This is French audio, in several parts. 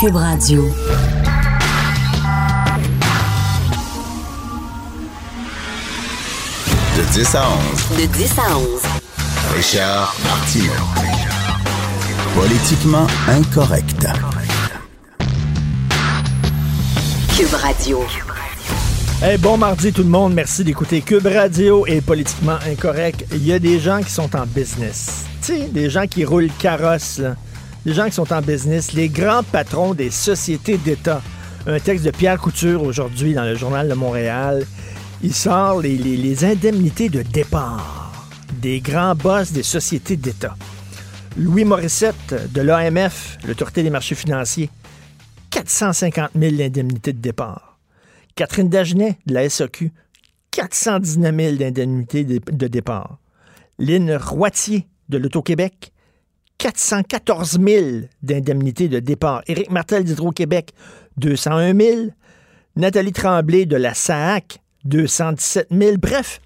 Cube Radio. De 10 à 11. De 10 à 11. Richard Martineau. Politiquement incorrect. Cube Radio. Hey, bon mardi tout le monde, merci d'écouter Cube Radio et Politiquement Incorrect. Il y a des gens qui sont en business. Tu sais, des gens qui roulent carrosse, là. Des gens qui sont en business, les grands patrons des sociétés d'État. Un texte de Pierre Couture aujourd'hui dans le Journal de Montréal. Il sort les, les- les indemnités de départ des grands boss des sociétés d'État. Louis Morissette de l'AMF, l'Autorité des marchés financiers, 450 000 d'indemnités de départ. Catherine Dagenet de la SAQ, 419 000 d'indemnités de, de départ. Lynn Roitier de l'Auto-Québec, 414 000 d'indemnités de départ. Éric Martel d'Hydro-Québec, 201 000. Nathalie Tremblay de la SAAC, 217 000. Bref,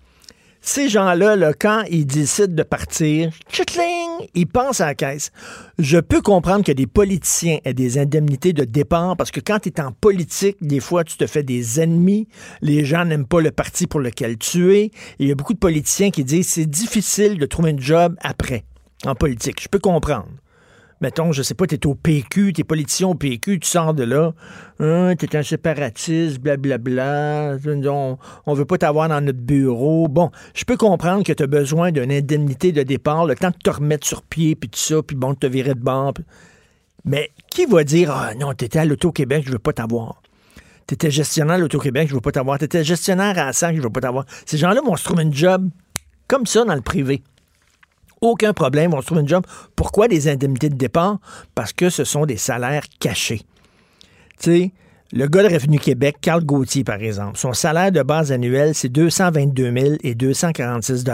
ces gens-là, là, quand ils décident de partir, tchitling, ils pensent à la caisse. Je peux comprendre que des politiciens aient des indemnités de départ parce que quand tu es en politique, des fois, tu te fais des ennemis. Les gens n'aiment pas le parti pour lequel tu es. Il y a beaucoup de politiciens qui disent c'est difficile de trouver un job après, en politique. Je peux comprendre. Mettons, je sais pas, tu es au PQ, tu es politicien au PQ, tu sors de là, hein, tu es un séparatiste, blablabla, on, on veut pas t'avoir dans notre bureau. Bon, je peux comprendre que tu as besoin d'une indemnité de départ, le temps de te remettre sur pied, puis tout ça, puis bon, te virer de bord. Mais qui va dire, ah non, tu étais à l'Auto-Québec, je veux pas t'avoir. Tu étais gestionnaire à l'Auto-Québec, je veux pas t'avoir. Tu étais gestionnaire à la SAC, je veux pas t'avoir. Ces gens-là vont se trouver une job comme ça dans le privé. Aucun problème, on se trouve une job. Pourquoi des indemnités de départ? Parce que ce sont des salaires cachés. Tu sais, le gars de Revenu Québec, Carl Gauthier, par exemple, son salaire de base annuel, c'est 222 000 et 246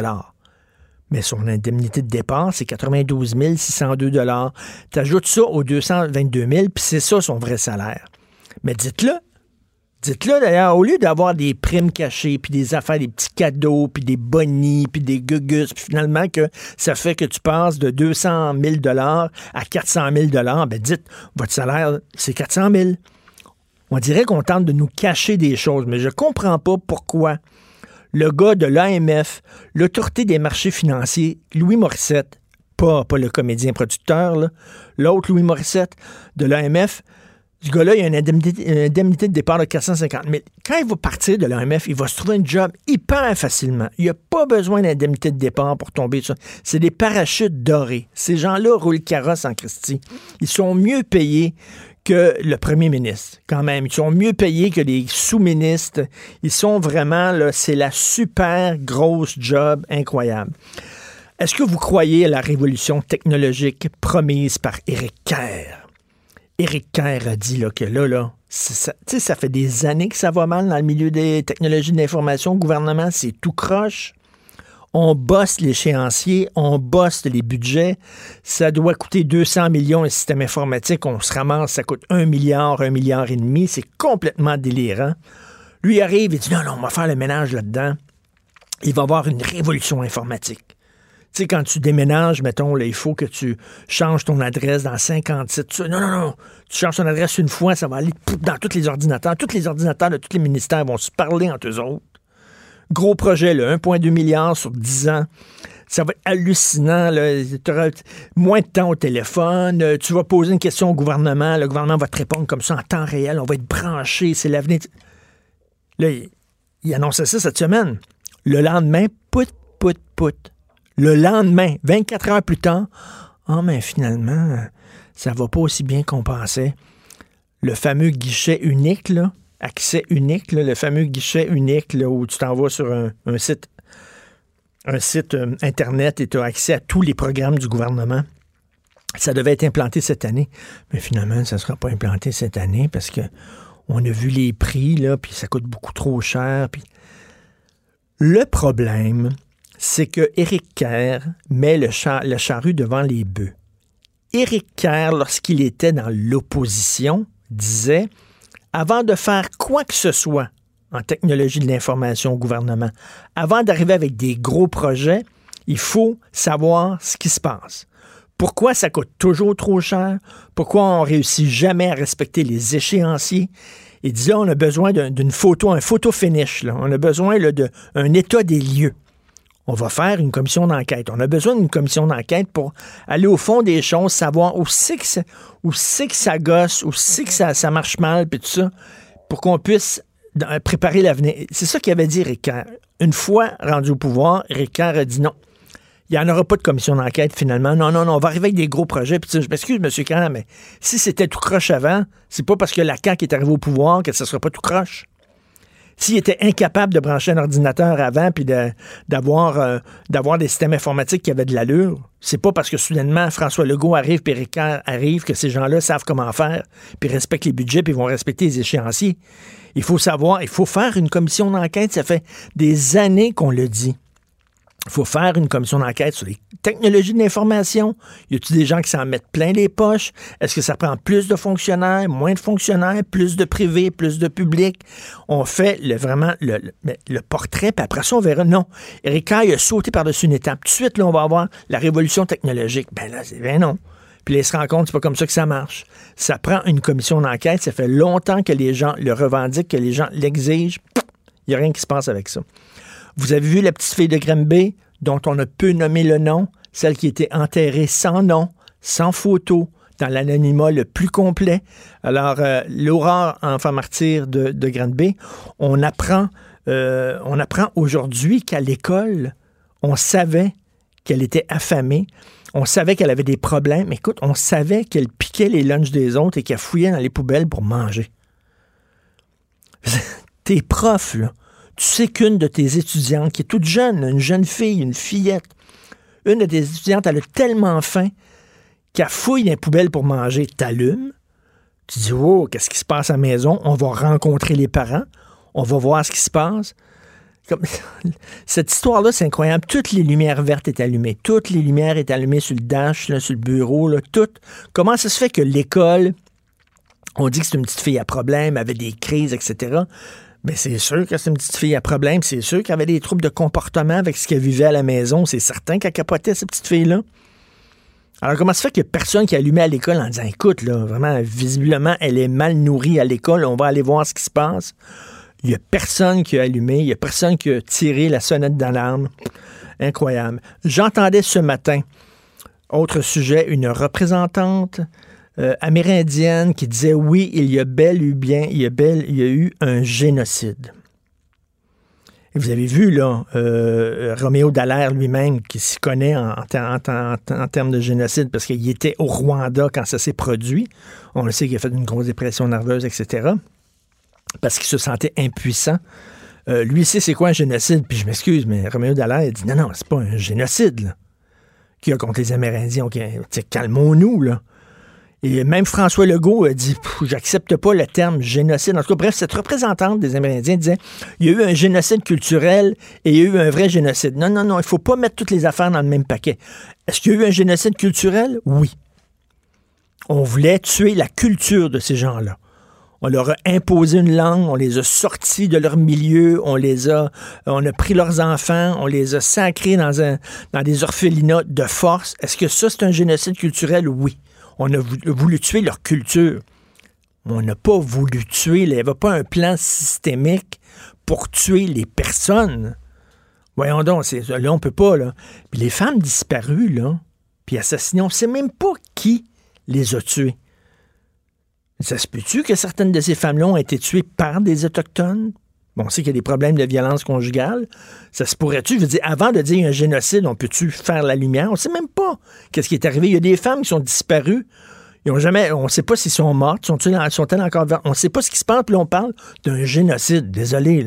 mais son indemnité de départ, c'est 92 602 Tu ajoutes ça aux 222 000 puis c'est ça son vrai salaire. Mais dites-le. Dites-le d'ailleurs, au lieu d'avoir des primes cachées, puis des affaires, des petits cadeaux, puis des bonnies, puis des gugus, puis finalement que ça fait que tu passes de 200 000 à 400 000 ben dites, votre salaire, c'est 400 000 On dirait qu'on tente de nous cacher des choses, mais je comprends pas pourquoi le gars de l'AMF, l'autorité des marchés financiers, Louis Morissette, pas, pas le comédien producteur, l'autre Louis Morissette de l'AMF, ce gars-là, il a une indemnité, de départ de 450 000. Quand il va partir de l'AMF, il va se trouver un job hyper facilement. Il n'y a pas besoin d'indemnité de départ pour tomber sur. C'est des parachutes dorés. Ces gens-là roulent carrosse en Christie. Ils sont mieux payés que le premier ministre, quand même. Ils sont mieux payés que les sous-ministres. Ils sont vraiment, là, c'est la super grosse job incroyable. Est-ce que vous croyez à la révolution technologique promise par Éric Kerr? Éric Kerr a dit là, que là, là, ça, ça fait des années que ça va mal dans le milieu des technologies de l'information. Le gouvernement, c'est tout croche. On bosse l'échéancier, on bosse les budgets. Ça doit coûter 200 millions un système informatique. On se ramasse, ça coûte 1 milliard, 1 milliard et demi. C'est complètement délirant. Lui il arrive et dit non, non, on va faire le ménage là-dedans. Il va y avoir une révolution informatique. Tu sais, quand tu déménages, mettons, là, il faut que tu changes ton adresse dans 50 sites. Tu- Non, non, non. Tu changes ton adresse une fois, ça va aller dans tous les ordinateurs. Tous les ordinateurs de tous les ministères vont se parler entre eux autres. Gros projet, là, 1,2 milliard sur 10 ans. Ça va être hallucinant. Tu auras moins de temps au téléphone. Euh, Tu vas poser une question au gouvernement. Le gouvernement va te répondre comme ça en temps réel. On va être branché. C'est l'avenir. Là, il, il annonçait ça cette semaine. Le lendemain, pout, pout, pout. Le lendemain, 24 heures plus tard, ah, mais finalement, ça va pas aussi bien qu'on pensait. Le fameux guichet unique, là, accès unique, là, le fameux guichet unique là, où tu t'en vas sur un, un site, un site euh, Internet et tu as accès à tous les programmes du gouvernement. Ça devait être implanté cette année, mais finalement, ça ne sera pas implanté cette année parce que on a vu les prix, là, puis ça coûte beaucoup trop cher. Puis... Le problème, c'est que Éric Kerr met le, char- le charrue devant les bœufs. Éric Kerr, lorsqu'il était dans l'opposition, disait avant de faire quoi que ce soit en technologie de l'information au gouvernement, avant d'arriver avec des gros projets, il faut savoir ce qui se passe. Pourquoi ça coûte toujours trop cher? Pourquoi on réussit jamais à respecter les échéanciers? Il disait, on a besoin d'une photo, un photo finish. On a besoin d'un état des lieux. On va faire une commission d'enquête. On a besoin d'une commission d'enquête pour aller au fond des choses, savoir où c'est que, ça, gosse, où c'est que ça, marche mal, puis tout ça, pour qu'on puisse préparer l'avenir. C'est ça qu'il avait dit Ricard. Une fois rendu au pouvoir, Ricard a dit non. Il n'y en aura pas de commission d'enquête finalement. Non, non, non, on va arriver avec des gros projets. Puis, je m'excuse, M. Carr, mais si c'était tout croche avant, c'est pas parce que la CAQ est arrivée au pouvoir que ce ne sera pas tout croche. S'il était incapable de brancher un ordinateur avant puis d'avoir euh, d'avoir des systèmes informatiques qui avaient de l'allure, c'est pas parce que soudainement François Legault arrive puis Ricard arrive que ces gens-là savent comment faire puis respectent les budgets puis vont respecter les échéanciers. Il faut savoir, il faut faire une commission d'enquête. Ça fait des années qu'on le dit. Il faut faire une commission d'enquête sur les technologies de l'information. Y a-t-il des gens qui s'en mettent plein les poches? Est-ce que ça prend plus de fonctionnaires, moins de fonctionnaires, plus de privés, plus de public? On fait le, vraiment le, le, portrait, puis après ça, on verra. Non. Eric a sauté par-dessus une étape. Tout de suite, là, on va avoir la révolution technologique. Ben là, c'est ben non. Puis ils se compte, c'est pas comme ça que ça marche. Ça prend une commission d'enquête. Ça fait longtemps que les gens le revendiquent, que les gens l'exigent. Il n'y a rien qui se passe avec ça. Vous avez vu la petite fille de Granby, dont on ne peut nommer le nom, celle qui était enterrée sans nom, sans photo, dans l'anonymat le plus complet. Alors, euh, Laura, enfant martyr de, de Granby, on apprend, euh, apprend aujourd'hui qu'à l'école, on savait qu'elle était affamée. On savait qu'elle avait des problèmes. Écoute, on savait qu'elle piquait les lunchs des autres et qu'elle fouillait dans les poubelles pour manger. Tes profs, là, tu sais qu'une de tes étudiantes, qui est toute jeune, une jeune fille, une fillette, une de tes étudiantes, elle a tellement faim qu'elle fouille les poubelles pour manger. T'allumes, tu dis, oh, qu'est-ce qui se passe à la maison? On va rencontrer les parents, on va voir ce qui se passe. cette histoire-là, c'est incroyable. Toutes les lumières vertes étaient allumées. Toutes les lumières étaient allumées sur le dash, sur le bureau, là, toutes. Comment ça se fait que l'école, on dit que c'est une petite fille à problème, avait des crises, etc. Mais c'est sûr que c'est une petite fille à problème. C'est sûr qu'elle avait des troubles de comportement avec ce qu'elle vivait à la maison. C'est certain qu'elle capotait, cette petite fille-là. Alors, comment ça fait qu'il n'y a personne qui a allumé à l'école en disant Écoute, là, vraiment, visiblement, elle est mal nourrie à l'école, on va aller voir ce qui se passe. Il n'y a personne qui a allumé, il n'y a personne qui a tiré la sonnette d'alarme. Incroyable. J'entendais ce matin, autre sujet, une représentante euh, amérindienne qui disait oui, il y a bel eu bien, il y a, bel, eu un génocide. Et vous avez vu, là, euh, Roméo Dallaire lui-même, qui s'y connaît en, termes de génocide, parce qu'il était au Rwanda quand ça s'est produit. On le sait qu'il a fait une grosse dépression nerveuse, etc. Parce qu'il se sentait impuissant. Euh, lui sait c'est quoi un génocide, puis je m'excuse, mais Roméo Dallaire dit non, non, c'est pas un génocide, là, qu'il a contre les Amérindiens. Okay, calmons-nous, là. Et même François Legault a dit J'accepte pas le terme génocide. En tout cas, bref, cette représentante des Amérindiens disait Il y a eu un génocide culturel et il y a eu un vrai génocide. Non, non, non, il ne faut pas mettre toutes les affaires dans le même paquet. Est-ce qu'il y a eu un génocide culturel? Oui. On voulait tuer la culture de ces gens-là. On leur a imposé une langue, on les a sortis de leur milieu, on les a, on a pris leurs enfants, on les a sacrés dans, un, dans des orphelinats de force. Est-ce que ça, c'est un génocide culturel? Oui on a voulu tuer leur culture. On n'a pas voulu tuer, il n'y avait pas un plan systémique pour tuer les personnes. Voyons donc, là, on peut pas. Puis les femmes disparues, là, puis assassinées, on ne sait même pas qui les a tuées. Ça se peut-tu que certaines de ces femmes-là ont été tuées par des Autochtones, On sait qu'il y a des problèmes de violence conjugale. Ça se pourrait-tu? Je veux dire, avant de dire un génocide, on peut-tu faire la lumière? On sait même pas qu'est-ce qui est arrivé. Il y a des femmes qui sont disparues. On ne sait pas s'ils sont mortes, sont-elles sont encore On ne sait pas ce qui se passe, puis on parle d'un génocide. Désolé.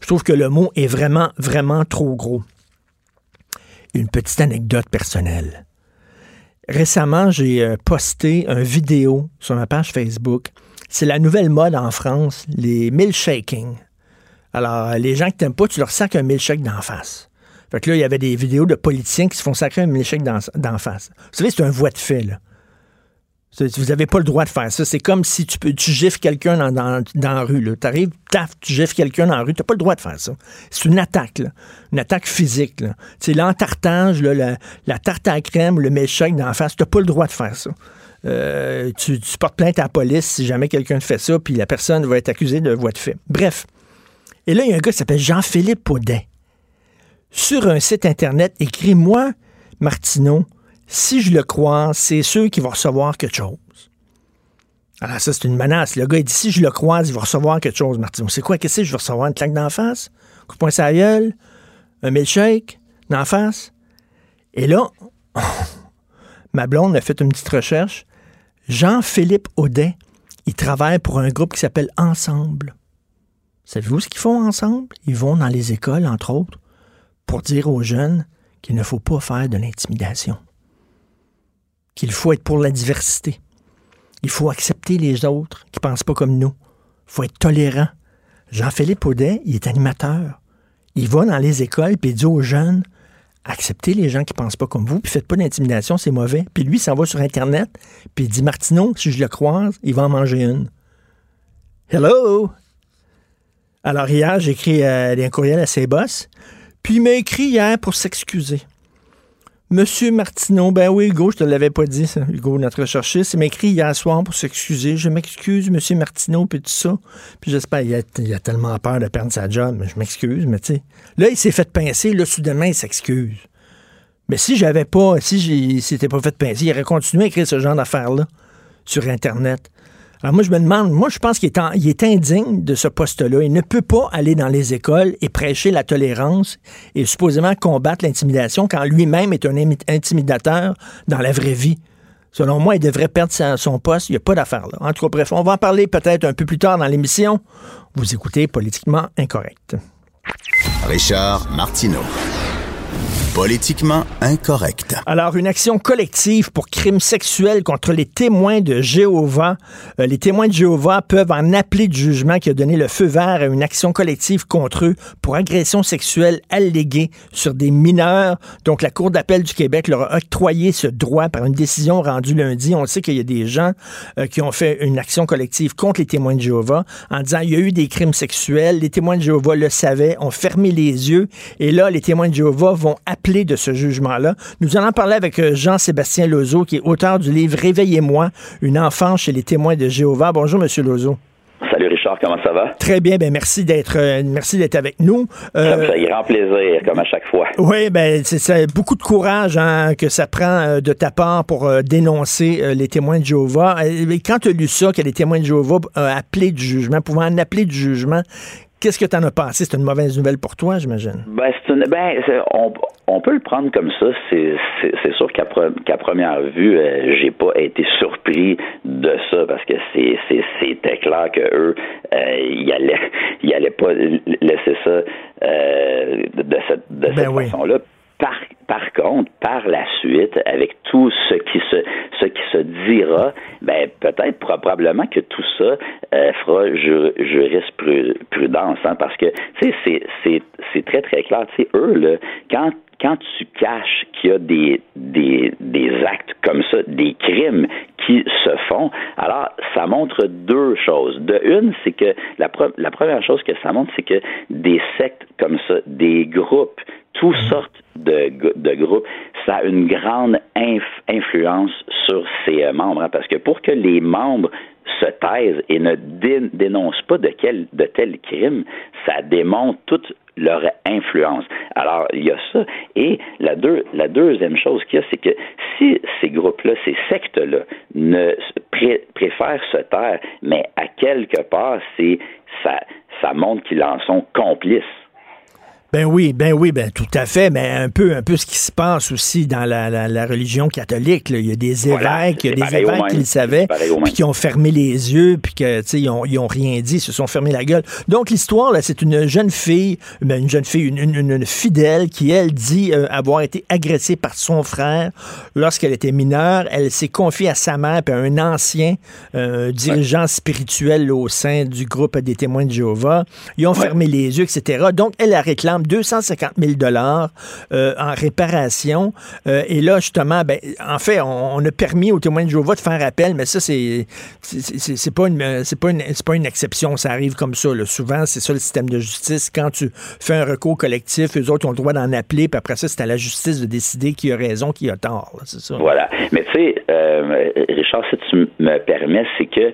Je trouve que le mot est vraiment, vraiment trop gros. Une petite anecdote personnelle. Récemment, j'ai euh, posté une vidéo sur ma page Facebook. C'est la nouvelle mode en France, les milkshaking. Alors, les gens qui t'aiment pas, tu leur sacs un milkshake d'en face. Fait que là, il y avait des vidéos de politiciens qui se font sacrer un milkshake d'en face. Vous savez, c'est un voie de fait, là. Vous n'avez pas le droit de faire ça. C'est comme si tu, peux, tu gifles quelqu'un dans, la rue. Tu arrives, taf, tu gifles quelqu'un dans la rue. Tu n'as pas le droit de faire ça. C'est une attaque, une attaque physique. C'est l'entartage, la, la tarte à crème, le milkshake d'en face. Tu n'as pas le droit de faire ça. Euh, tu, tu, portes plainte à la police si jamais quelqu'un fait ça, puis la personne va être accusée de voie de fait. Bref. Et là, il y a un gars qui s'appelle Jean-Philippe Audet. Sur un site Internet, écrit-moi, Martineau, si je le crois, c'est sûr qu'il va recevoir quelque chose. Alors ça, c'est une menace. Le gars, il dit, si je le croise, il va recevoir quelque chose, Martineau. C'est quoi? Qu'est-ce que je vais recevoir? Une claque d'en face? Un coup de poing sa gueule? Un milkshake? D'en face? Et là, ma blonde a fait une petite recherche. Jean-Philippe Audet, il travaille pour un groupe qui s'appelle Ensemble. Savez-vous ce qu'ils font ensemble? Ils vont dans les écoles, entre autres, pour dire aux jeunes qu'il ne faut pas faire de l'intimidation qu'il faut être pour la diversité. Il faut accepter les autres qui ne pensent pas comme nous. Il faut être tolérant. Jean-Philippe Audet, il est animateur. Il va dans les écoles et dit aux jeunes acceptez les gens qui ne pensent pas comme vous, puis faites pas d'intimidation, c'est mauvais. Puis lui, il s'en va sur Internet, puis il dit Martineau, si je le croise, il va en manger une. Hello! Alors hier, j'ai écrit euh, un courriel à ses boss, puis il m'a écrit hier pour s'excuser. Monsieur Martineau, ben oui, Hugo, je te l'avais pas dit, ça. Hugo, notre chercheur, il m'a écrit hier soir pour s'excuser. Je m'excuse, Monsieur Martineau, puis tout ça. Puis j'espère, il a tellement peur de perdre sa job, mais je m'excuse, mais tu sais. Là, il s'est fait pincer, là, soudainement, il s'excuse. Mais si j'avais pas, si il s'était pas fait pincer, il aurait continué à écrire ce genre d'affaires-là sur Internet. Alors moi, je me demande, moi, je pense qu'il est, est indigne de ce poste-là. Il ne peut pas aller dans les écoles et prêcher la tolérance et supposément combattre l'intimidation quand lui-même est un intimidateur dans la vraie vie. Selon moi, il devrait perdre son poste. Il n'y a pas d'affaire là. En tout cas, bref, on va en parler peut-être un peu plus tard dans l'émission. Vous écoutez Politiquement Incorrect. Richard Martineau. Politiquement incorrect. Alors, une action collective pour crimes sexuels contre les témoins de Jéhovah. Euh, les témoins de Jéhovah peuvent en appeler du jugement qui a donné le feu vert à une action collective contre eux pour agression sexuelle alléguée sur des mineurs. Donc, la Cour d'appel du Québec leur a octroyé ce droit par une décision rendue lundi. On sait qu'il y a des gens euh, qui ont fait une action collective contre les témoins de Jéhovah en disant il y a eu des crimes sexuels. Les témoins de Jéhovah le savaient, ont fermé les yeux. Et là, les témoins de Jéhovah vont appeler de ce jugement-là. Nous allons parler avec euh, Jean-Sébastien Lozo, qui est auteur du livre Réveillez-moi, une enfance chez les témoins de Jéhovah. Bonjour, Monsieur Lozo. Salut Richard, comment ça va? Très bien, ben merci d'être euh, merci d'être avec nous. Euh, ça me fait grand plaisir, comme à chaque fois. Oui, ben c'est beaucoup de courage hein, que ça prend de ta part pour dénoncer les témoins de Jéhovah. Et quand tu as lu ça, que les témoins de Jéhovah ont appelé du jugement, pouvant en appeler du jugement, Qu'est-ce que tu en as pensé? C'est une mauvaise nouvelle pour toi, j'imagine. Ben, c'est une, ben, on, on, peut le prendre comme ça. C'est, sûr qu'à, qu'à première vue, euh, j'ai pas été surpris de ça parce que c'était clair que eux, euh, ils allaient, ils allaient pas laisser ça euh, de cette, de ben cette façon-là. Par, par contre, par la suite, avec tout ce qui se, ce qui se dira, ben peut-être probablement que tout ça euh, fera jurisprudence, hein, parce que tu sais, c'est, très très clair. Tu sais, eux là, quand quand tu caches qu'il y a des, des, des actes comme ça, des crimes qui se font, alors ça montre deux choses. De une, c'est que la, la première chose que ça montre, c'est que des sectes comme ça, des groupes toutes sortes de, groupes, ça a une grande influence sur ses euh, membres, hein, parce que pour que les membres se taisent et ne dénoncent pas de, quel, de tels crimes, ça démontre toute leur influence. Alors, il y a ça. Et la, deux, la deuxième chose qu'il y a, c'est que si ces groupes-là, ces sectes-là, ne préfèrent se taire, mais à quelque part, ça montre qu'ils en sont complices. Ben oui, ben oui, ben tout à fait, mais un peu, un peu ce qui se passe aussi dans la, la, religion catholique. Il y a des évêques, il y a des évêques qui le savaient, puis qui ont fermé les yeux, puis que ils ont, ils ont rien dit, ils se sont fermés la gueule. Donc l'histoire là, c'est une jeune fille, ben, une jeune fille, une, une, fidèle qui elle dit euh, avoir été agressée par son frère lorsqu'elle était mineure. Elle s'est confiée à sa mère, puis à un ancien euh, dirigeant spirituel au sein du groupe des témoins de Jéhovah. Ils ont fermé les yeux, etc. Donc elle la réclame exemple, 250 000 dollars euh, en réparation. Euh, et là, justement, ben, en fait, on, a permis aux témoins de Jéhovah de faire appel, mais ça, c'est c'est pas une c'est pas pas une exception. Ça arrive comme ça. Souvent, c'est ça le système de justice. Quand tu fais un recours collectif, eux autres ont le droit d'en appeler, puis après ça, c'est à la justice de décider qui a raison, qui a tort. Ça. Voilà. Mais tu sais, euh, Richard, si tu me permets, c'est que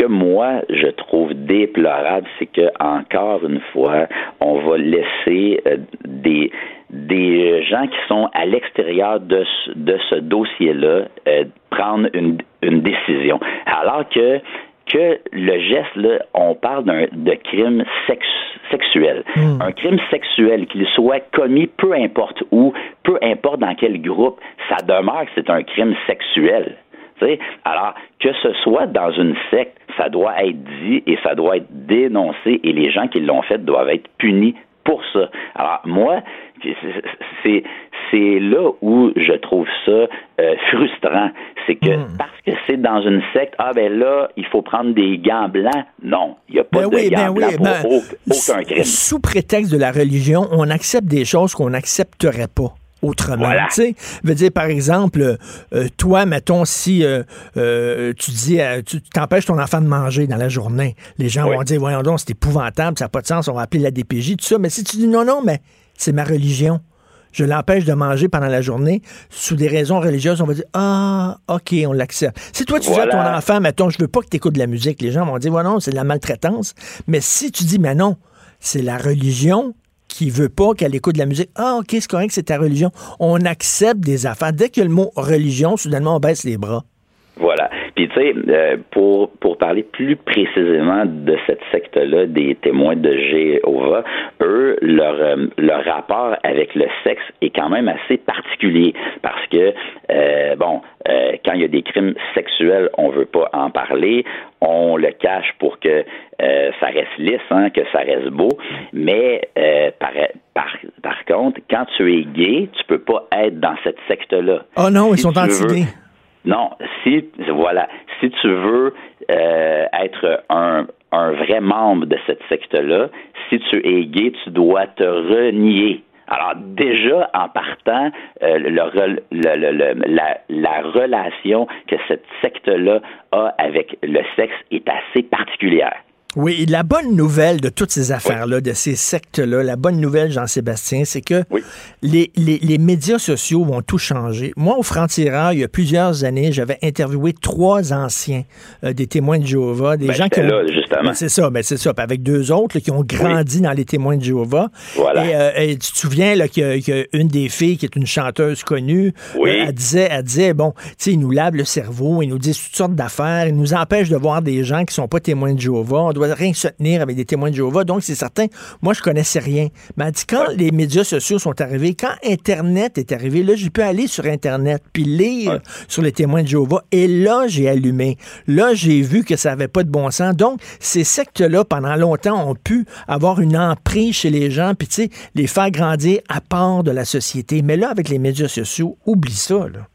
que moi je trouve déplorable, c'est que encore une fois, on va laisser euh, des des gens qui sont à l'extérieur de, de ce dossier-là euh, prendre une, une décision. Alors que que le geste, là, on parle d'un de crime sexuel. Hmm. Un crime sexuel, qu'il soit commis peu importe où, peu importe dans quel groupe, ça demeure que c'est un crime sexuel. Alors, que ce soit dans une secte, ça doit être dit et ça doit être dénoncé et les gens qui l'ont fait doivent être punis pour ça. Alors, moi, c'est c'est là où je trouve ça euh, frustrant. C'est que hmm. parce que c'est dans une secte, ah ben là, il faut prendre des gants blancs. Non, il n'y a pas ben de gants ben blancs pour ben, aucun crime. Sous prétexte de la religion, on accepte des choses qu'on n'accepterait pas autrement. Tu sais, veux dire par exemple, euh, toi, mettons si euh, tu dis, tu t'empêches ton enfant de manger dans la journée, les gens vont dire voyons donc c'est épouvantable, ça n'a pas de sens, on va appeler la DPJ, tout ça. Mais si tu dis non non, mais c'est ma religion je l'empêche de manger pendant la journée sous des raisons religieuses, on va dire Ah, OK, on l'accepte. Si toi, tu dis à ton enfant, mettons, je veux pas que tu écoutes de la musique, les gens vont dire Ouais, non, c'est de la maltraitance. Mais si tu dis, mais non, c'est la religion qui veut pas qu'elle écoute de la musique. Ah, OK, c'est correct, c'est ta religion. On accepte des affaires. Dès qu'il y a le mot religion, soudainement, on baisse les bras. Voilà. Puis tu sais, euh, pour pour parler plus précisément de cette secte-là des témoins de Jéhovah, eux leur euh, leur rapport avec le sexe est quand même assez particulier. Parce que euh, bon, quand il y a des crimes sexuels, on veut pas en parler, on le cache pour que ça reste lisse, hein, que ça reste beau, mais par, par par contre, quand tu es gay, tu peux pas être dans cette secte-là. Oh non, ils sont anti non, si voilà, si tu veux euh, être un, un vrai membre de cette secte-là, si tu es gay, tu dois te renier. Alors déjà, en partant, euh, le, le, la, la, relation que cette secte-là a avec le sexe est assez particulière. Oui, la bonne nouvelle de toutes ces affaires-là, de ces sectes-là, la bonne nouvelle, Jean-Sébastien, c'est que les, les, médias sociaux vont tout changer. Moi, au Franc-Tireur, il y a plusieurs années, j'avais interviewé trois anciens euh, des témoins de Jéhovah, des ben, gens qui là, justement. Ben, c'est ça, ben, c'est ça. avec deux autres qui ont grandi dans les témoins de Jéhovah. Voilà. Et, euh, tu te souviens là, qu'il y, a une des filles qui est une chanteuse connue. Euh, elle, disait, elle disait, bon, tu sais, ils nous lavent le cerveau, ils nous disent toutes sortes d'affaires, ils nous empêchent de voir des gens qui sont pas témoins de Jéhovah doit rien se tenir avec des témoins de Jéhovah. Donc, c'est certain. Moi, je connaissais rien. Mais elle dit, quand les médias sociaux sont arrivés, quand Internet est arrivé, là, j'ai pu aller sur Internet puis lire sur les témoins de Jéhovah. Et là, j'ai allumé. Là, j'ai vu que ça n'avait pas de bon sens. Donc, ces sectes-là, pendant longtemps, ont pu avoir une emprise chez les gens, puis, tu sais, les faire grandir à part de la société. Mais là, avec les médias sociaux, oublie ça, là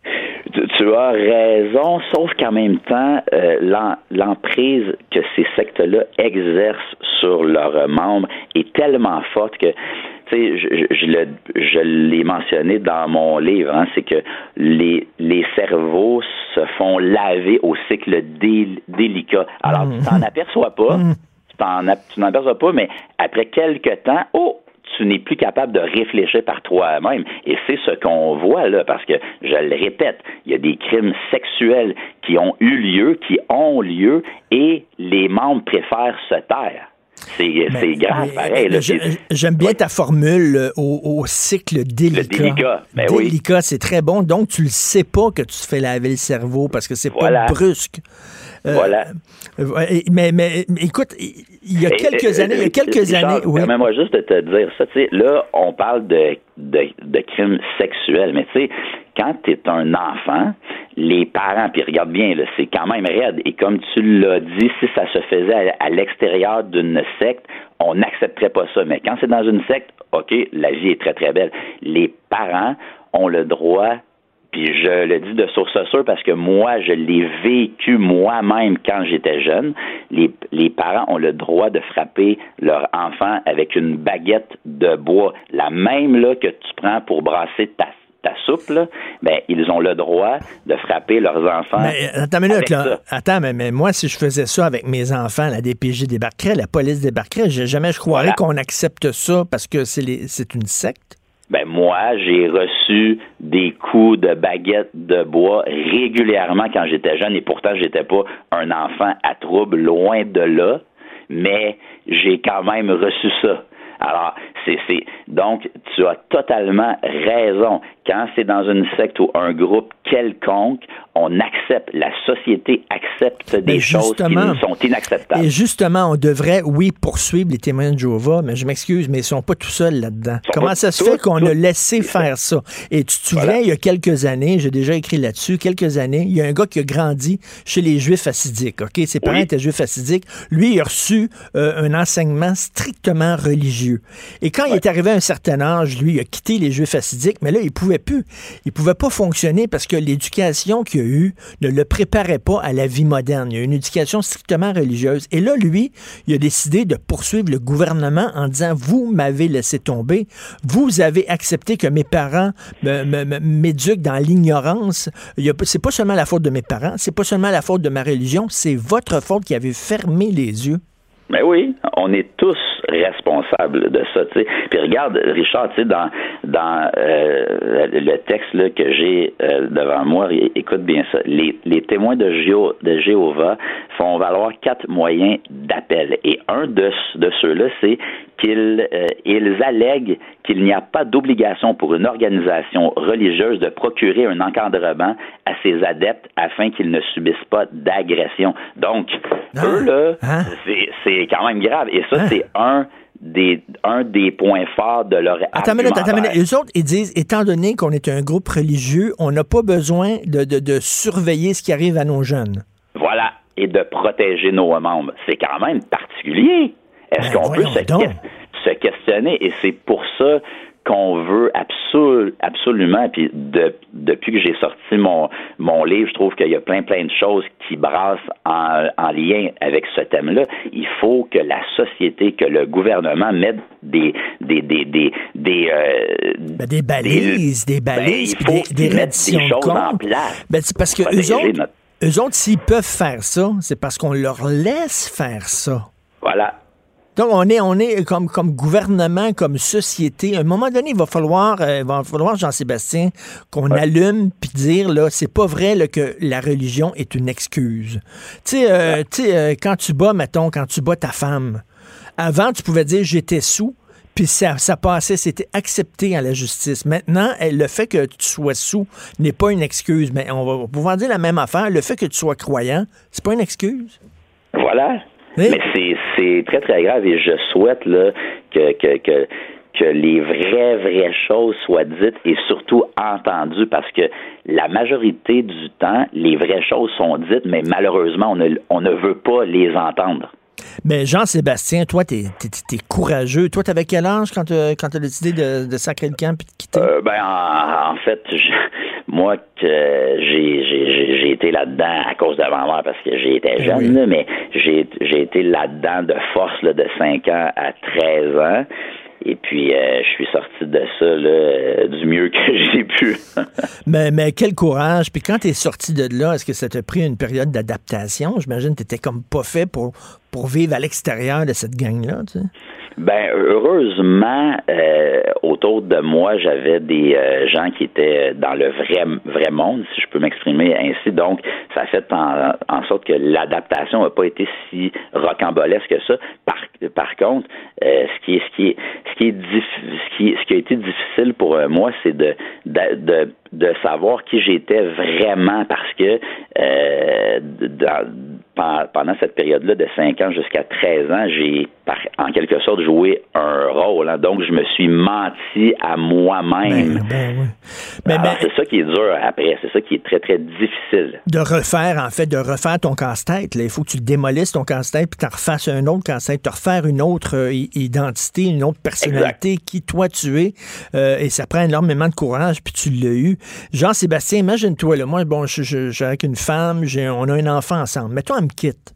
tu as raison, sauf qu'en même temps, euh, l'emprise que ces sectes-là exercent sur leurs membres est tellement forte que tu sais, je, je l'ai mentionné dans mon livre, hein, c'est que les, les cerveaux se font laver au cycle délicat. Alors, tu t'en mmh. aperçois pas, mmh. tu t'en aperçois pas, mais après quelques temps, oh, tu n'es plus capable de réfléchir par toi-même. Et c'est ce qu'on voit là, parce que, je le répète, il y a des crimes sexuels qui ont eu lieu, qui ont lieu, et les membres préfèrent se taire. C'est grave, pareil. J'aime bien ta formule euh, au, cycle délicat. Le délicat, ben délicat c'est très bon. Donc, tu le sais pas que tu te fais laver le cerveau parce que c'est pas brusque. Euh, voilà. mais, mais, écoute, il y a quelques années, il y a quelques années. Oui. moi juste de te dire ça. Tu sais, là, on parle de, de, de crimes sexuels, mais tu sais, quand tu es un enfant, les parents, puis regarde bien, c'est quand même raide. Et comme tu l'as dit, si ça se faisait à, l'extérieur d'une secte, on n'accepterait pas ça. Mais quand c'est dans une secte, OK, la vie est très, très belle. Les parents ont le droit Puis je le dis de source sûre parce que moi, je l'ai vécu moi-même quand j'étais jeune. Les, les parents ont le droit de frapper leur enfant avec une baguette de bois, la même là que tu prends pour brasser ta ta soupe, là, ben, ils ont le droit de frapper leurs enfants. Mais euh, attends minute, là. Attends, mais, moi, si je faisais ça avec mes enfants, la DPJ débarquerait, la police débarquerait, jamais je croirais qu'on accepte ça parce que c'est une secte. Ben moi, j'ai reçu des coups de baguette de bois régulièrement quand j'étais jeune et pourtant j'étais pas un enfant à trouble loin de là, mais j'ai quand même reçu ça. Alors, c'est, donc, tu as totalement raison. Quand c'est dans une secte ou un groupe quelconque, on accepte, la société accepte des choses qui sont inacceptables. Et justement, on devrait, oui, poursuivre les témoins de Jéhovah, mais je m'excuse, mais ils sont pas tout seuls là-dedans. Comment ça se fait qu'on a laissé faire ça? Et tu te souviens, il y a quelques années, j'ai déjà écrit là-dessus, quelques années, il y a un gars qui a grandi chez les Juifs assidiques, OK? Ses parents étaient Juifs assidiques. Lui, il a reçu euh, un enseignement strictement religieux. Et quand il est arrivé à un certain âge, lui, il a quitté les Juifs assidiques, mais là, il pouvait plus. Il pouvait pas fonctionner parce que l'éducation qu'il a eue ne le préparait pas à la vie moderne. Il a une éducation strictement religieuse. Et là, lui, il a décidé de poursuivre le gouvernement en disant, vous m'avez laissé tomber, vous avez accepté que mes parents m'éduquent dans l'ignorance. C'est pas seulement la faute de mes parents, c'est pas seulement la faute de ma religion, c'est votre faute qui avait fermé les yeux. Mais ben oui, on est tous responsables de ça. sais. Puis regarde, Richard, tu sais, dans, dans euh, le texte là, que j'ai euh, devant moi, écoute bien ça. Les, témoins de, de Jéhovah font valoir quatre moyens d'appel. Et un de ceux-là, c'est qu'ils euh, ils allèguent qu'il n'y a pas d'obligation pour une organisation religieuse de procurer un encadrement à ses adeptes afin qu'ils ne subissent pas d'agression. Donc, ah. eux, là, hein? c'est quand même grave. Et ça, hein? c'est un des, un des points forts de leur attends, minute, attends, minute. Les autres, ils disent, étant donné qu'on est un groupe religieux, on n'a pas besoin de, de, de surveiller ce qui arrive à nos jeunes. Voilà. Et de protéger nos membres. C'est quand même particulier. Est-ce ben, qu'on peut se, questionner? Et c'est pour ça qu'on veut absolument, puis depuis que j'ai sorti mon, mon livre, je trouve qu'il y a plein, plein de choses qui brassent en, lien avec ce thème-là. Il faut que la société, que le gouvernement mette des des des des des, euh, ben, des balises, des, ben, balises, des, des, des choses en place. Ben, parce que eux autres, eux autres, s'ils peuvent faire ça, c'est parce qu'on leur laisse faire ça. Voilà. Donc, on est, on est comme, comme gouvernement, comme société. À un moment donné, il va falloir, euh, va falloir Jean-Sébastien, qu'on allume puis dire, là, c'est pas vrai là, que la religion est une excuse. Tu sais, euh, euh, quand tu bats, mettons, quand tu bats ta femme, avant, tu pouvais dire j'étais sous, puis ça, ça passait, c'était accepté à la justice. Maintenant, le fait que tu sois sous n'est pas une excuse, mais on va pouvoir dire la même affaire. Le fait que tu sois croyant, c'est pas une excuse. Voilà. Mais c'est très, très grave et je souhaite là, que, que, que, que les vraies, vraies choses soient dites et surtout entendues parce que la majorité du temps, les vraies choses sont dites, mais malheureusement, on ne, on ne veut pas les entendre. Mais Jean-Sébastien, toi, t'es es, courageux. Toi, t'avais quel âge quand tu as décidé de, de, sacrer le camp et de quitter? Euh, ben, en, fait, moi, j'ai été là-dedans à cause de ma mère parce que j'ai été ben jeune, mais j'ai été là-dedans de force là, de 5 ans à 13 ans. Et puis, euh, je suis sorti de ça là, euh, du mieux que j'ai pu. mais, mais quel courage. Puis quand tu es sorti de là, est-ce que ça t'a pris une période d'adaptation? J'imagine que tu comme pas fait pour, pour vivre à l'extérieur de cette gang-là. Tu sais? Ben heureusement, euh, autour de moi, j'avais des euh, gens qui étaient dans le vrai vrai monde, si je peux m'exprimer ainsi. Donc, ça a fait en, en sorte que l'adaptation n'a pas été si rocambolesque que ça. Par, par contre, euh, ce qui est ce qui est ce qui est ce qui, a été difficile pour moi, c'est de, de, de de savoir qui j'étais vraiment parce que dans, pendant cette période-là de 5 ans jusqu'à 13 ans, j'ai en quelque sorte joué un rôle. Hein. Donc, je me suis menti à moi-même. Ben, ben c'est ça qui est dur après. C'est ça qui est très, très difficile. De refaire, en fait, de refaire ton casse-tête. Il faut que tu démolisses ton casse-tête puis tu refasses un autre casse-tête, te refaire une autre euh, identité, une autre personnalité qui toi tu es. Euh, et ça prend énormément de courage puis tu l'as eu. Jean-Sébastien, imagine-toi, là, moi, bon, je, suis avec une femme, on a un enfant ensemble. Mais toi, elle me quitte.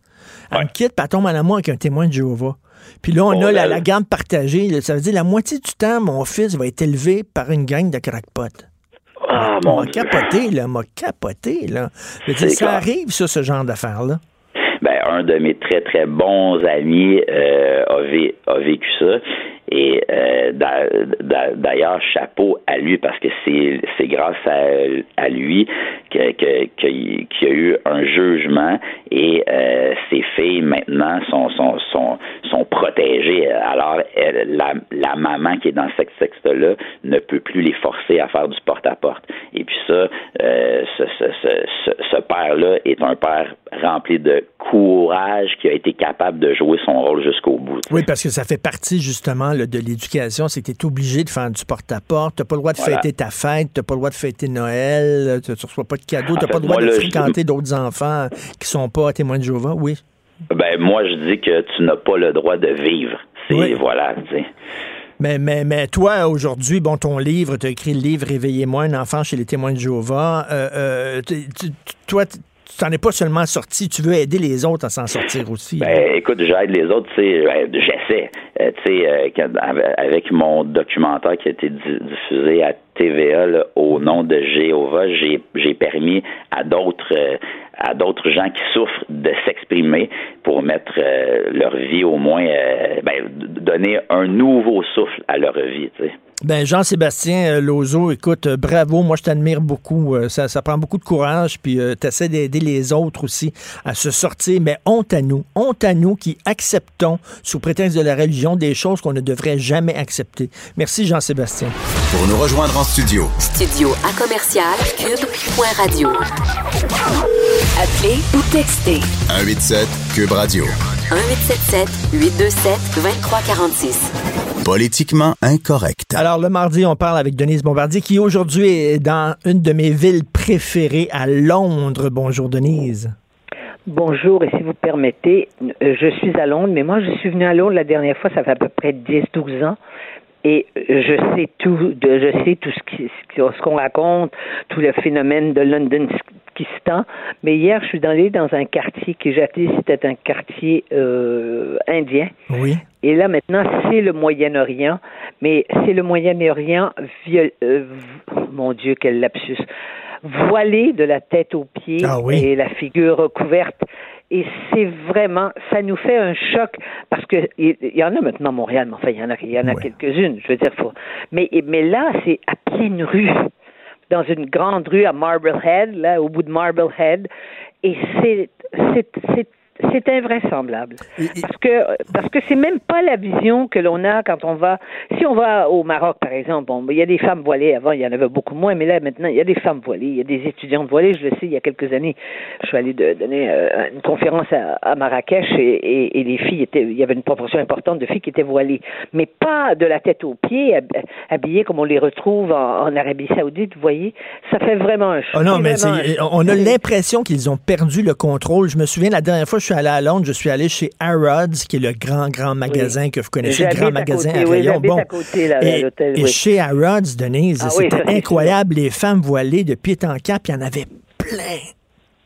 Elle me quitte, puis elle tombe en amour avec un témoin de Jéhovah. Puis là, on a la, la, gamme partagée. Ça veut dire la moitié du temps, mon fils va être élevé par une gang de crackpots. Ah, m'a capoté, là, m'a capoté, là. ça arrive, ça, ce genre d'affaires-là. Ben, un de mes très, très bons amis euh, a, a, vécu ça. Et euh, d'ailleurs, chapeau à lui parce que c'est grâce à, lui qu'il que, y a eu un jugement et euh, ces filles maintenant sont, sont, sont, sont protégées. Alors, la, maman qui est dans ce texte-là ne peut plus les forcer à faire du porte-à-porte. Et puis ça, euh, ce, ce, ce, ce père-là est un père rempli de courage qui a été capable de jouer son rôle jusqu'au bout. Oui, parce que ça fait partie justement de l'éducation, c'est que tu es obligé de faire du porte-à-porte. Tu n'as pas le droit de fêter ta fête, tu n'as pas le droit de fêter Noël, tu ne reçois pas de cadeaux, tu n'as pas le droit de fréquenter d'autres enfants qui sont pas témoins de Jéhovah, oui. Ben, moi, je dis que tu n'as pas le droit de vivre. C'est, voilà, Mais, mais, mais toi, aujourd'hui, bon, ton livre, tu as écrit le livre Réveillez-moi, un enfant chez les témoins de Jéhovah. Euh, euh, toi, tu n'en es pas seulement sorti, tu veux aider les autres à s'en sortir aussi. Ben, écoute, j'aide les autres, ben, j'essaie. Euh, euh, avec mon documentaire qui a été diffusé à TVA au nom de Jéhovah, j'ai permis à d'autres euh, à d'autres gens qui souffrent de s'exprimer pour mettre leur vie au moins, ben, donner un nouveau souffle à leur vie. Tu sais. Ben Jean-Sébastien euh, Lozo, écoute, euh, bravo, moi je t'admire beaucoup. Euh, ça, ça, prend beaucoup de courage, puis tu essaies d'aider les autres aussi à se sortir. Mais honte à nous, honte à nous qui acceptons, sous prétexte de la religion, des choses qu'on ne devrait jamais accepter. Merci Jean-Sébastien. Pour nous rejoindre en studio. Studio à commercial cube.radio. Appelez ou textez. 187 cube radio. 1877 827 2346. Politiquement incorrect. Alors, le mardi, on parle avec Denise Bombardier, qui aujourd'hui est dans une de mes villes préférées, à Londres. Bonjour, Denise. Bonjour, et si vous permettez, euh, je suis à Londres, mais moi, je suis venu à Londres la dernière fois, ça fait à peu près 10-12 ans et je sais tout, de, je sais tout ce qui, ce qu'on raconte, tout le phénomène de London Pakistan. Mais hier, je suis allée dans un quartier qui dit c'était un quartier euh, indien. Oui. Et là, maintenant, c'est le Moyen-Orient. Mais c'est le Moyen-Orient, euh, mon Dieu, quel lapsus, voilé de la tête aux pieds ah et la figure recouverte. Et c'est vraiment, ça nous fait un choc parce que il y, en a maintenant à Montréal, mais enfin il y en a, il y en a quelques-unes. Je veux dire, faut, mais mais là c'est à pleine rue dans une grande rue à Marblehead, là, au bout de Marblehead. Et c'est, c'est, invraisemblable. Parce que parce que c'est même pas la vision que l'on a quand on va si on va au Maroc par exemple, bon, il y a des femmes voilées avant, il y en avait beaucoup moins, mais là maintenant il y a des femmes voilées, il y a des étudiantes voilées, je le sais, il y a quelques années, je suis allé donner euh, une conférence à, Marrakech et, et, les filles étaient il y avait une proportion importante de filles qui étaient voilées, mais pas de la tête aux pieds, habillées comme on les retrouve en, Arabie Saoudite, vous voyez, ça fait vraiment un choc. Oh non, mais on a l'impression qu'ils ont perdu le contrôle. Je me souviens la dernière fois je suis allé à Londres, je suis allé chez Harrods, qui est le grand, grand magasin que vous connaissez, le grand magasin à, rayon. Bon. et, chez Harrods, Denise, ah c'était incroyable. Les femmes voilées de pied en cap, il y en avait plein.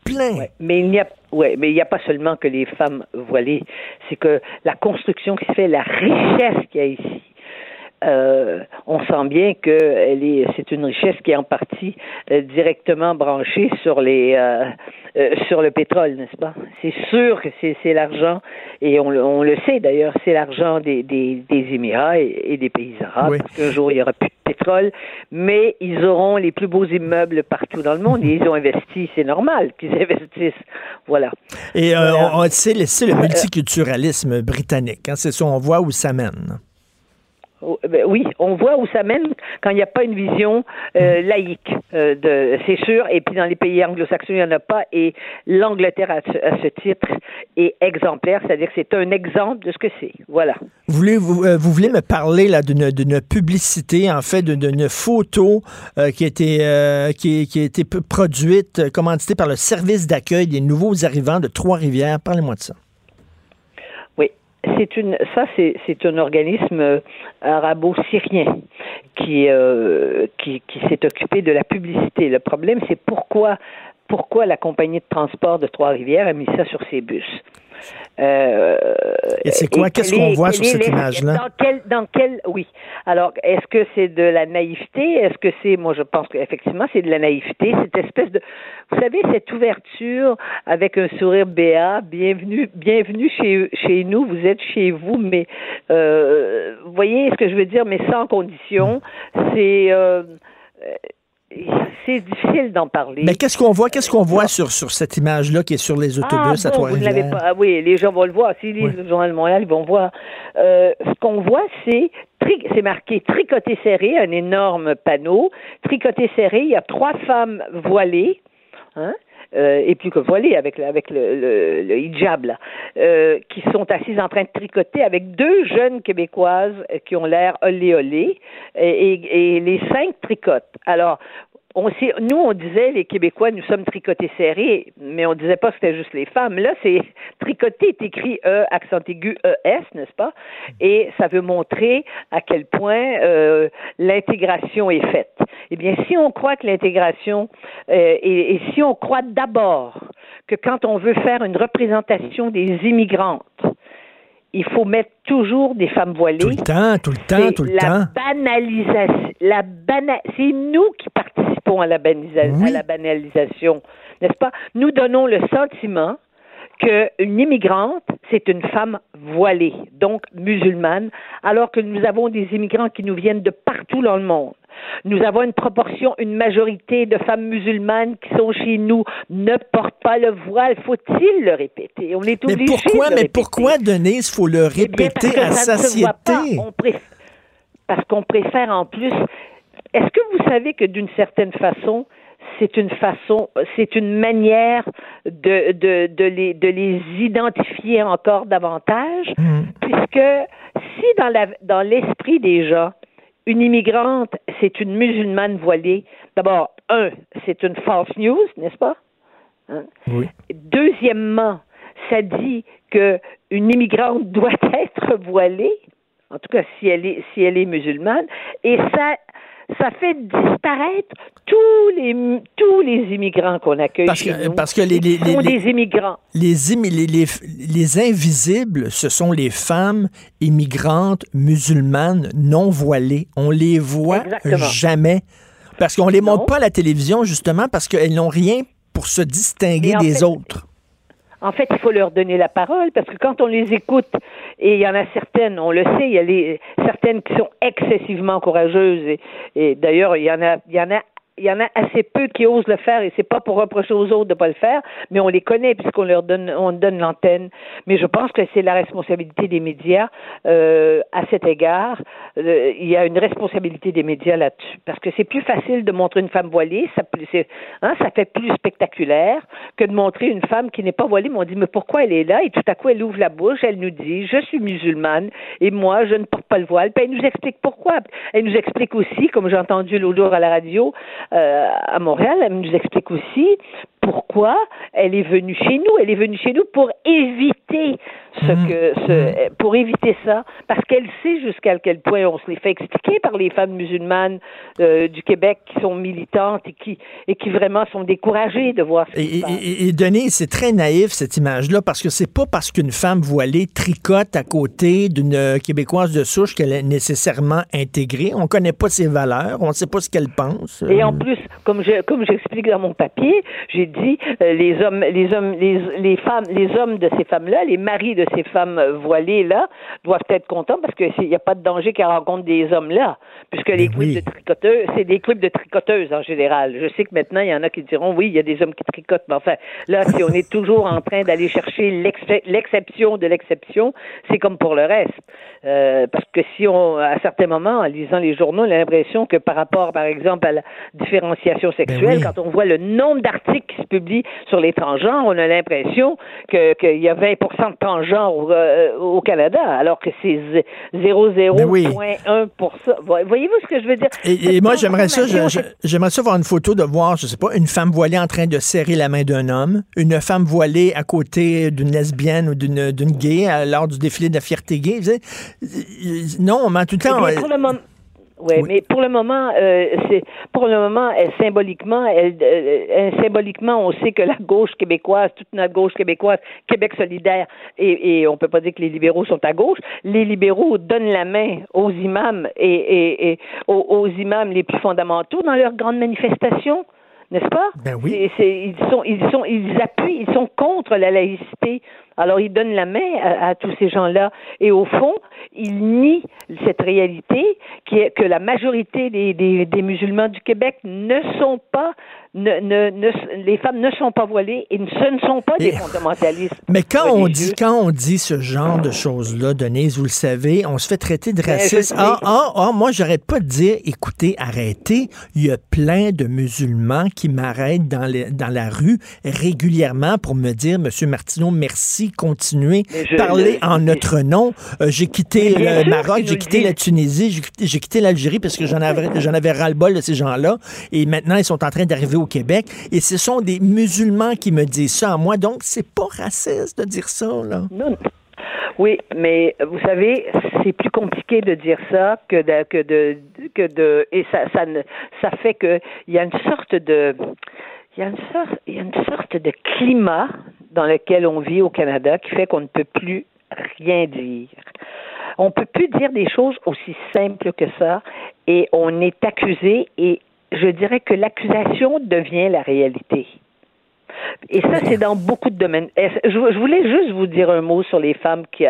Plein. mais il n'y a Ouais, mais il n'y a pas seulement que les femmes voilées, c'est que la construction qui se fait, la richesse qu'il y a ici, euh, on sent bien que elle est, c'est une richesse qui est en partie euh, directement branchée sur les, euh, sur le pétrole, n'est-ce pas? C'est sûr que c'est, l'argent et on, on le sait d'ailleurs, c'est l'argent des, des, des Émirats et, des pays arabes. Parce qu'un jour il y aura plus de pétrole, mais ils auront les plus beaux immeubles partout dans le monde et ils ont investi, c'est normal qu'ils investissent, voilà. Et on, le, le multiculturalisme britannique, hein, c'est ça, on voit où ça mène. Oh, ben oui, on voit où ça mène quand il n'y a pas une vision euh, laïque. Euh, de, c'est sûr. Et puis dans les pays anglo-saxons, il n'y en a pas. Et l'Angleterre, à ce, à ce titre, est exemplaire. C'est-à-dire que c'est un exemple de ce que c'est. Voilà. Vous voulez, vous, euh, vous voulez me parler là d'une, d'une publicité, en fait, d'une, photo euh, qui, a été, euh, qui, qui a été produite, euh, commanditée par le service d'accueil des nouveaux arrivants de Trois-Rivières. Parlez-moi de ça. C'est une, ça c'est, un organisme euh, arabo-syrien qui, euh, qui, qui s'est occupé de la publicité. Le problème, c'est pourquoi, pourquoi la compagnie de transport de Trois-Rivières a mis ça sur ses bus? Euh, Et c'est quoi? Qu'est-ce qu'on voit sur cette image-là? Dans quel, dans quel, oui. Alors, est-ce que c'est de la naïveté? Est-ce que c'est, moi, je pense qu'effectivement, c'est de la naïveté, cette espèce de, vous savez, cette ouverture avec un sourire béat, bienvenue, bienvenue chez, chez nous, vous êtes chez vous, mais, euh, vous voyez ce que je veux dire, mais sans condition, c'est, euh, euh, c'est difficile d'en parler. Mais qu'est-ce qu'on voit? Qu'est-ce qu'on voit sur, sur cette image-là qui est sur les autobus ah, à bon, vous l'avez pas. Ah oui, les gens vont le voir. Lisent Ouais. le Journal de Montréal, ils vont voir. Euh, ce qu'on voit, c'est c'est marqué tricoté serré, un énorme panneau. Tricoté serré, il y a trois femmes voilées. Hein? Euh, et plus que voilées avec avec le, le, le hijab là, euh, qui sont assises en train de tricoter avec deux jeunes québécoises qui ont l'air olé olé et, et, et les cinq tricotent. Alors on sait, nous, on disait, les Québécois, nous sommes tricotés serrés, mais on disait pas que c'était juste les femmes. Là, c'est tricoté écrit E, accent aigu, ES, n'est-ce pas? Et ça veut montrer à quel point euh, l'intégration est faite. Eh bien, si on croit que l'intégration, euh, et, et si on croit d'abord que quand on veut faire une représentation des immigrantes, il faut mettre toujours des femmes voilées. Tout le temps, tout le temps, tout le la temps. banalisation. La bana- c'est nous qui participons à la, banalisa- Oui. à la banalisation, n'est-ce pas? Nous donnons le sentiment qu'une immigrante, c'est une femme voilée, donc musulmane, alors que nous avons des immigrants qui nous viennent de partout dans le monde. Nous avons une proportion, une majorité de femmes musulmanes qui sont chez nous, ne portent pas le voile. Faut-il le répéter? On est Mais obligé pourquoi, de le mais pourquoi, Denise, faut le Eh bien, parce répéter que à ça ne se voit pas. satiété? Parce qu'on préfère en plus. Est-ce que vous savez que d'une certaine façon, c'est une façon, c'est une manière de, de, de, les, de les identifier encore davantage, Hmm. puisque si dans, la, dans l'esprit des gens, une immigrante, c'est une musulmane voilée, d'abord, un, c'est une false news, n'est-ce pas? Hein? Oui. Deuxièmement, ça dit que une immigrante doit être voilée, en tout cas si elle est si elle est musulmane, et ça ça fait disparaître tous les tous les immigrants qu'on accueille Parce chez que- nous. parce que les- les- les- des immigrants. Les, les, les, les invisibles, ce sont les femmes immigrantes musulmanes non voilées. On les voit Exactement. jamais. Parce qu'on les montre pas à la télévision, justement, parce qu'elles n'ont rien pour se distinguer des fait- autres. En fait, il faut leur donner la parole parce que quand on les écoute, et il y en a certaines, on le sait, il y a les, certaines qui sont excessivement courageuses et, d'ailleurs, il y en a, il y en a il y en a assez peu qui osent le faire et c'est pas pour reprocher aux autres de pas le faire, mais on les connaît puisqu'on leur donne on donne l'antenne. Mais je pense que c'est la responsabilité des médias euh, à cet égard. Euh, il y a une responsabilité des médias là-dessus parce que c'est plus facile de montrer une femme voilée, ça hein, ça fait plus spectaculaire que de montrer une femme qui n'est pas voilée. Mais on dit mais pourquoi elle est là? Et tout à coup elle ouvre la bouche, elle nous dit je suis musulmane et moi je ne porte pas le voile. Puis elle nous explique pourquoi. Elle nous explique aussi, comme j'ai entendu l'autre jour à la radio à Montréal, elle nous explique aussi pourquoi elle est venue chez nous. Elle est venue chez nous pour éviter ce Mmh. que ce, pour éviter ça, parce qu'elle sait jusqu'à quel point on se les fait expliquer par les femmes musulmanes euh, du Québec qui sont militantes et qui et qui vraiment sont découragées de voir ce Et, et, et Denis, c'est très naïf cette image-là parce que c'est pas parce qu'une femme voilée tricote à côté d'une québécoise de souche qu'elle est nécessairement intégrée. On connaît pas ses valeurs, on sait pas ce qu'elle pense. Et en plus, comme je comme j'explique dans mon papier, j'ai dit, euh, les hommes, les hommes, les, les femmes, les hommes de ces femmes-là, les maris de ces femmes voilées là, doivent être contents parce qu'il n'y a pas de danger qu'elles rencontrent des hommes là, puisque les Ben clubs oui. de tricoteuses, c'est des clubs de tricoteuses en général. Je sais que maintenant il y en a qui diront oui, il y a des hommes qui tricotent, mais enfin là, si on est toujours en train d'aller chercher l'ex- l'exception de l'exception, c'est comme pour le reste. Euh, parce que si on, à certains moments, en lisant les journaux, on a l'impression que par rapport, par exemple, à la différenciation sexuelle, oui. quand on voit le nombre d'articles qui publient sur les transgenres, on a l'impression que qu'il y a 20% de transgenres euh, au Canada, alors que c'est zé- 0,01%. Ben oui. Voyez-vous ce que je veux dire? Et, moi, j'aimerais ça, j'aimerais ça voir une photo de voir, je sais pas, une femme voilée en train de serrer la main d'un homme, une femme voilée à côté d'une lesbienne ou d'une d'une gay euh, lors du défilé de la fierté gay. Je sais, Non, mais tout le Eh temps. Euh. Ouais, Oui. mais pour le moment, euh, c'est pour le moment, elle, symboliquement, elle, euh, elle- symboliquement, on sait que la gauche québécoise, toute notre gauche québécoise, Québec solidaire, et, et on peut pas dire que les libéraux sont à gauche. Les libéraux donnent la main aux imams et, et, et aux, aux imams les plus fondamentaux dans leurs grandes manifestations, n'est-ce pas? Ben oui. Ils sont, ils sont, ils appuient, ils sont contre la laïcité. Alors ils donnent la main à, tous ces gens-là. Et au fond, ils nient cette réalité qui est que la majorité des musulmans du Québec ne sont pas, ne, ne, ne- les femmes ne sont pas voilées et ce ne sont pas des fondamentalistes. Mais quand on dit quand on dit ce genre de choses-là, Denise, vous le savez, on se fait traiter de Ben, raciste. Ah, ah, ah, moi, j'arrête pas de dire, écoutez, arrêtez. Il y a plein de musulmans qui m'arrêtent dans, les- dans la rue régulièrement pour me dire, Monsieur Martineau, merci, continuez, je- parlez je- en notre nom. Euh, j'ai quitté le Maroc, j'ai quitté la. Tunisie, j'ai quitté, j'ai quitté l'Algérie parce que j'en avais, j'en avais ras-le-bol de ces gens-là. Et maintenant, ils sont en train d'arriver au Québec. Et ce sont des musulmans qui me disent ça à moi. Donc, c'est pas raciste de dire ça, là. Non. Oui, mais vous savez, c'est plus compliqué de dire ça que de que de et ça ça fait que il y a une sorte de il y a une sorte il y a une sorte de climat dans lequel on vit au Canada qui fait qu'on ne peut plus rien dire. On peut plus dire des choses aussi simples que ça et on est accusé et je dirais que l'accusation devient la réalité. Et ça, c'est dans beaucoup de domaines. Je, voulais juste vous dire un mot sur les femmes qui,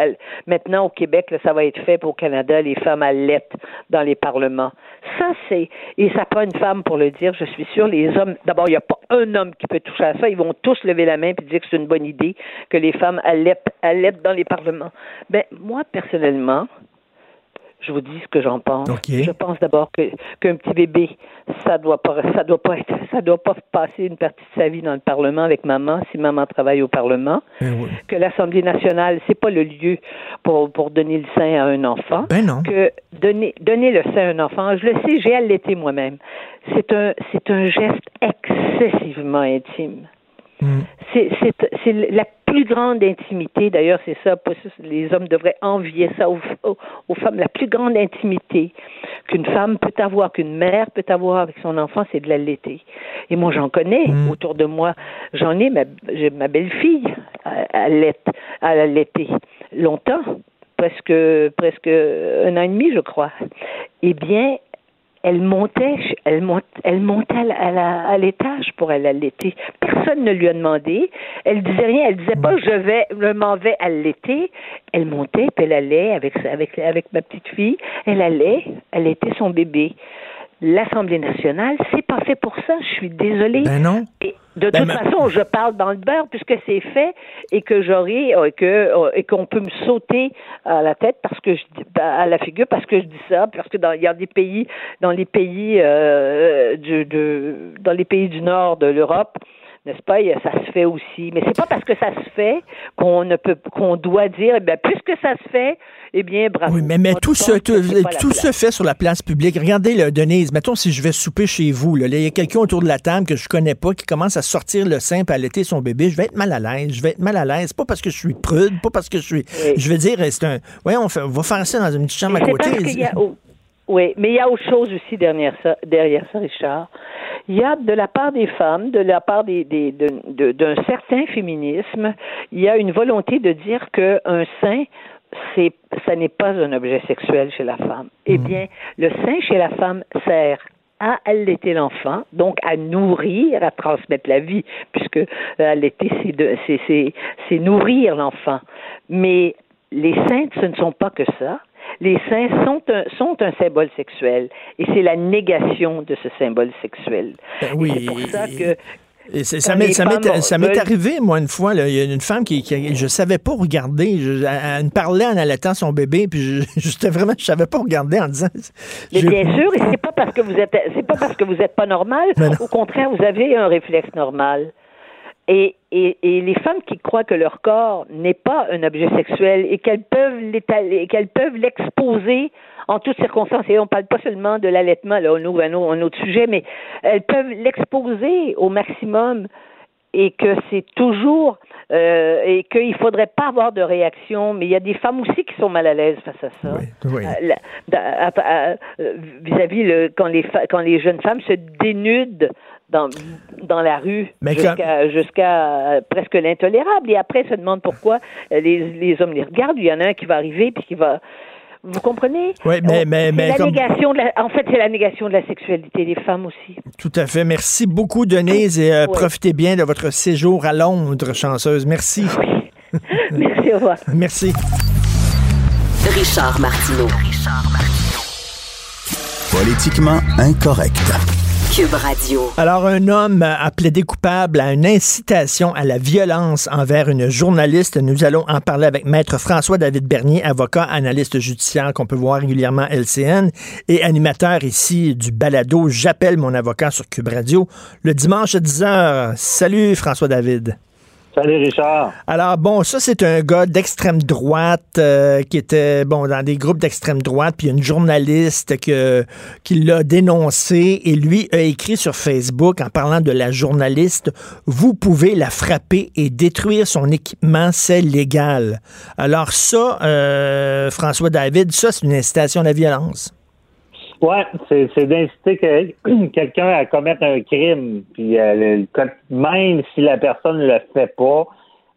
maintenant au Québec, là, ça va être fait pour au Canada, les femmes allaitent dans les parlements. Ça, c'est, et ça prend une femme pour le dire, je suis sûre, les hommes, d'abord, il n'y a pas un homme qui peut toucher à ça, ils vont tous lever la main et dire que c'est une bonne idée que les femmes allaitent, allaitent dans les parlements. Ben, moi, personnellement, je vous dis ce que j'en pense. Je pense d'abord que qu'un petit bébé, ça doit pas ça doit pas être ça doit pas passer une partie de sa vie dans le Parlement avec maman si maman travaille au Parlement. Ben oui. Que l'Assemblée nationale, c'est pas le lieu pour pour donner le sein à un enfant. Ben non. Que donner donner le sein à un enfant, je le sais, j'ai allaité moi-même. C'est un c'est un geste excessivement intime. Mm. C'est, la plus grande intimité, d'ailleurs, c'est ça, les hommes devraient envier ça aux, aux- aux femmes, la plus grande intimité qu'une femme peut avoir, qu'une mère peut avoir avec son enfant, c'est de l'allaiter. Et moi, j'en connais Mm. autour de moi. J'en ai, ma, ma belle-fille allait- allaiter longtemps, presque, presque un an et demi, je crois. Eh bien, elle montait, elle elle montait à l'étage pour aller allaiter. Personne ne lui a demandé. Elle disait rien. Elle disait pas je vais, je m'en vais allaiter. Elle montait puis elle allait avec ma petite fille. Elle allait allaiter son bébé. L'Assemblée nationale, c'est pas fait pour ça. Je suis désolée. Ben non. Et de Ben, toute façon, je parle dans le beurre puisque c'est fait et que j'aurai euh, que euh, et qu'on peut me sauter à la tête parce que je dis à la figure parce que je dis ça parce que dans il y a des pays dans les pays euh, du de dans les pays du nord de l'Europe n'est-ce pas? Ça se fait aussi mais c'est pas parce que ça se fait qu'on ne peut qu'on doit dire eh bien puisque ça se fait eh bien bravo Oui, mais, tout, se, tout, tout se fait sur la place publique. Regardez, là, Denise, mettons si je vais souper chez vous, là, il y a quelqu'un autour de la table que je connais pas qui commence à sortir le sein à allaiter son bébé, je vais être mal à l'aise. Je vais être mal à l'aise. Pas parce que je suis prude, pas parce que je suis. Oui. Je veux dire, c'est un. Ouais, on, fait, on va faire ça dans une petite chambre à côté. Oui, mais il y a autre chose aussi derrière ça, derrière ça, Richard. Il y a de la part des femmes, de la part des, des- de- de- d'un certain féminisme, il y a une volonté de dire qu'un sein, c'est, ça n'est pas un objet sexuel chez la femme. Eh bien, le sein chez la femme sert à allaiter l'enfant, donc à nourrir, à transmettre la vie, puisque allaiter, c'est nourrir l'enfant. Mais les saintes, ce ne sont pas que ça. Les saints sont un, sont un symbole sexuel et c'est la négation de ce symbole sexuel. Ben oui, c'est pour ça que ça m'est arrivé, moi, une fois. il y a une femme qui, qui je savais pas regarder. elle, me parlait en allaitant son bébé, puis je, vraiment, je savais pas regarder en disant. Mais bien sûr, et c'est pas parce que vous êtes, c'est pas parce que vous êtes pas normal. Au contraire, vous avez un réflexe normal. Et, et, et, les femmes qui croient que leur corps n'est pas un objet sexuel et qu'elles peuvent l'étaler, qu'elles peuvent l'exposer en toutes circonstances, et on ne parle pas seulement de l'allaitement, là, on ouvre un, un autre sujet, mais elles peuvent l'exposer au maximum et que c'est toujours euh, et qu'il ne faudrait pas avoir de réaction, mais il y a des femmes aussi qui sont mal à l'aise face à ça. Oui, euh, vis-à-vis le, quand les quand les jeunes femmes se dénudent dans, dans la rue jusqu'à jusqu'à presque l'intolérable et après se demandent pourquoi les, les hommes les regardent. Il y en a un qui va arriver puis qui va vous comprenez? Oui, mais, mais, mais la négation de en fait, c'est la négation de la sexualité des femmes aussi. Tout à fait. Merci beaucoup, Denise, et euh, profitez bien de votre séjour à Londres, chanceuse. Merci. Oui. Merci, au revoir. Merci. Richard Martineau. Richard Martineau. Politiquement incorrect. Alors, un homme a plaidé coupable à une incitation à la violence envers une journaliste. Nous allons en parler avec Maître François-David Bernier, avocat, analyste judiciaire qu'on peut voir régulièrement à LCN et animateur ici du balado J'appelle mon avocat sur Cube Radio le dimanche à 10h. Salut François-David. Salut Richard. Alors bon, ça c'est un gars d'extrême droite euh, qui était bon dans des groupes d'extrême droite, puis une journaliste que, qui l'a dénoncé et lui a écrit sur Facebook en parlant de la journaliste, vous pouvez la frapper et détruire son équipement, c'est légal. Alors ça, euh, François David, ça c'est une incitation à la violence. Oui, c'est d'inciter quelqu'un à commettre un crime. Puis euh, même si la personne ne le fait pas,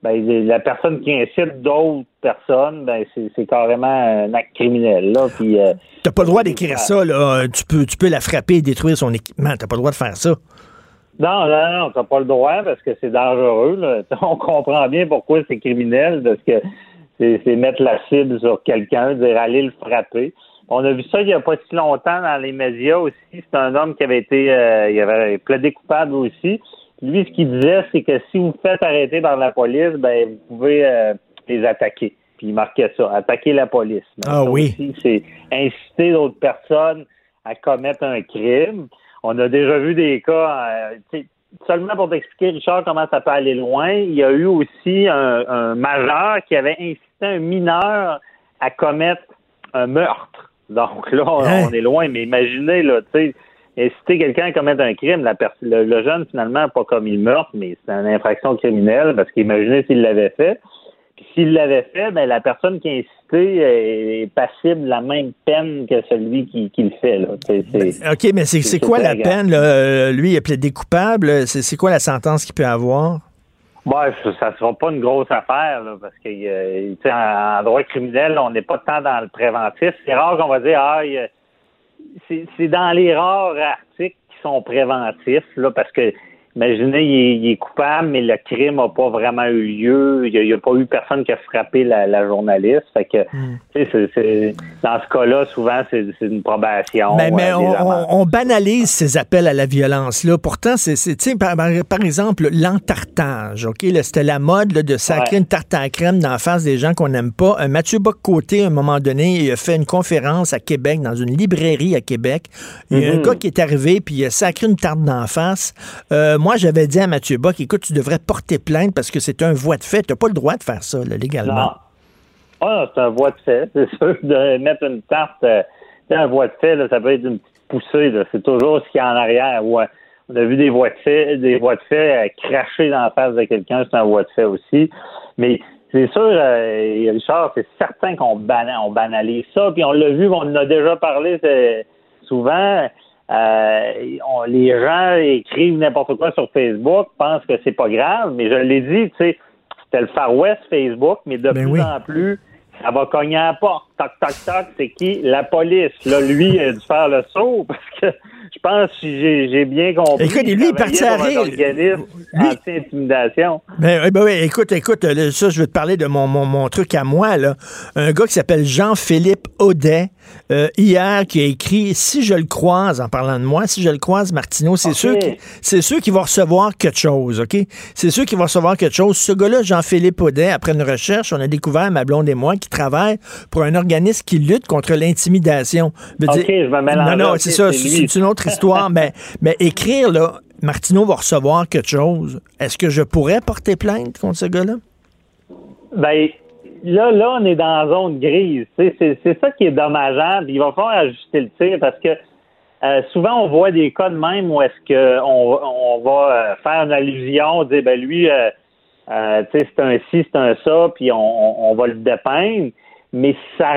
ben, la personne qui incite d'autres personnes, ben, c'est carrément un acte criminel. Là, puis, euh, T'as pas le droit d'écrire ça, là. Tu peux, tu peux la frapper et détruire son équipement. T'as pas le droit de faire ça. Non, non, non, t'as pas le droit parce que c'est dangereux. On comprend bien pourquoi c'est criminel, parce que c'est mettre la cible sur quelqu'un, dire aller le frapper. On a vu ça il n'y a pas si longtemps dans les médias aussi. C'est un homme qui avait été euh, il avait plaidé coupable aussi. Lui, ce qu'il disait, c'est que si vous faites arrêter par la police, ben vous pouvez euh, les attaquer. Puis il marquait ça, attaquer la police. ah oui. C'est inciter d'autres personnes à commettre un crime. On a déjà vu des cas, euh, seulement pour t'expliquer, Richard, comment ça peut aller loin, il y a eu aussi un, un majeur qui avait incité un mineur à commettre un meurtre. Donc là, hein? on, est loin, mais imaginez, là, tu sais, inciter quelqu'un à commettre un crime, la le, jeune, finalement, n'a pas commis le meurtre, mais c'est une infraction criminelle, parce qu'imaginez s'il l'avait fait. Puis s'il l'avait fait, ben, la personne qui a incité est passible de la même peine que celui qui, le fait. Là. OK, mais c'est quoi la peine? Là? Lui, il a plaidé coupable. C'est quoi la sentence qu'il peut avoir? Bon, ça sera pas une grosse affaire, parce que euh, en, droit criminel, on n'est pas tant dans le préventif. C'est rare qu'on va dire ah, c'est dans les rares articles qui sont préventifs, là, parce que Imaginez, il est, coupable, mais le crime n'a pas vraiment eu lieu. Il n'y a, pas eu personne qui a frappé la, journaliste. Fait que, hmm. dans ce cas-là, souvent, c'est une probation. Mais, mais on, banalise ces appels à la violence. Là. Pourtant, c'est, par, par exemple, l'entartage. OK? C'était la mode de sacrer une tarte à crème dans la face des gens qu'on n'aime pas. Euh, Mathieu Bock-Côté, à un moment donné, il a fait une conférence à Québec, dans une librairie à Québec. Il y a un mm-hmm. gars qui est arrivé, puis il a sacré une tarte d'en face. Euh, moi, j'avais dit à Mathieu Bock, écoute, tu devrais porter plainte parce que c'est un voie de fait. Tu n'as pas le droit de faire ça, légalement. Non. Ah, c'est un voie de fait. C'est sûr de mettre une tarte, euh, un voie de fait, ça peut être une petite poussée. C'est toujours ce qu'il y a en arrière. On a vu des voies de fait, des voies de fait euh, cracher dans la face de quelqu'un, c'est un voie de fait aussi. Mais c'est sûr, euh, Richard, c'est certain qu'on banalise ça. Puis on l'a vu, on en a déjà parlé souvent. Euh, les gens écrivent n'importe quoi sur Facebook, pensent que c'est pas grave, mais je l'ai dit, tu sais, c'était le Far West Facebook, mais de ben plus en plus, ça va cogner à la porte. Toc, toc, toc, c'est qui? La police. Là, lui, il a dû faire le saut parce que je pense que j'ai bien compris. Écoute, lui, il à travaillait pour un rire. anti-intimidation. Ben, eh ben oui, écoute, écoute, ça, je veux te parler de mon, mon, mon truc à moi, là. Un gars qui s'appelle Jean-Philippe Audet, euh, hier, qui a écrit Si je le croise, en parlant de moi, si je le croise, Martineau, c'est Ok. sûr sûr qu'il va recevoir quelque chose, OK? C'est sûr qu'il va recevoir quelque chose. Ce gars-là, Jean-Philippe Audet, après une recherche, on a découvert, ma blonde et moi, qui travaille pour un organisme qui lutte contre l'intimidation. Ok, dire- je me mélange. Non, non, c'est ça, c'est une autre histoire, mais, mais écrire, là, Martineau va recevoir quelque chose. Est-ce que je pourrais porter plainte contre ce gars-là? Ben, là, là, on est dans la zone grise. C'est ça qui est dommageable. Il va falloir ajuster le tir parce que euh, souvent, on voit des cas de même où est-ce que on, va euh, faire une allusion, dire, ben lui, euh, c'est un ci, c'est un ça, puis on, on, on va le dépeindre. Mais ça,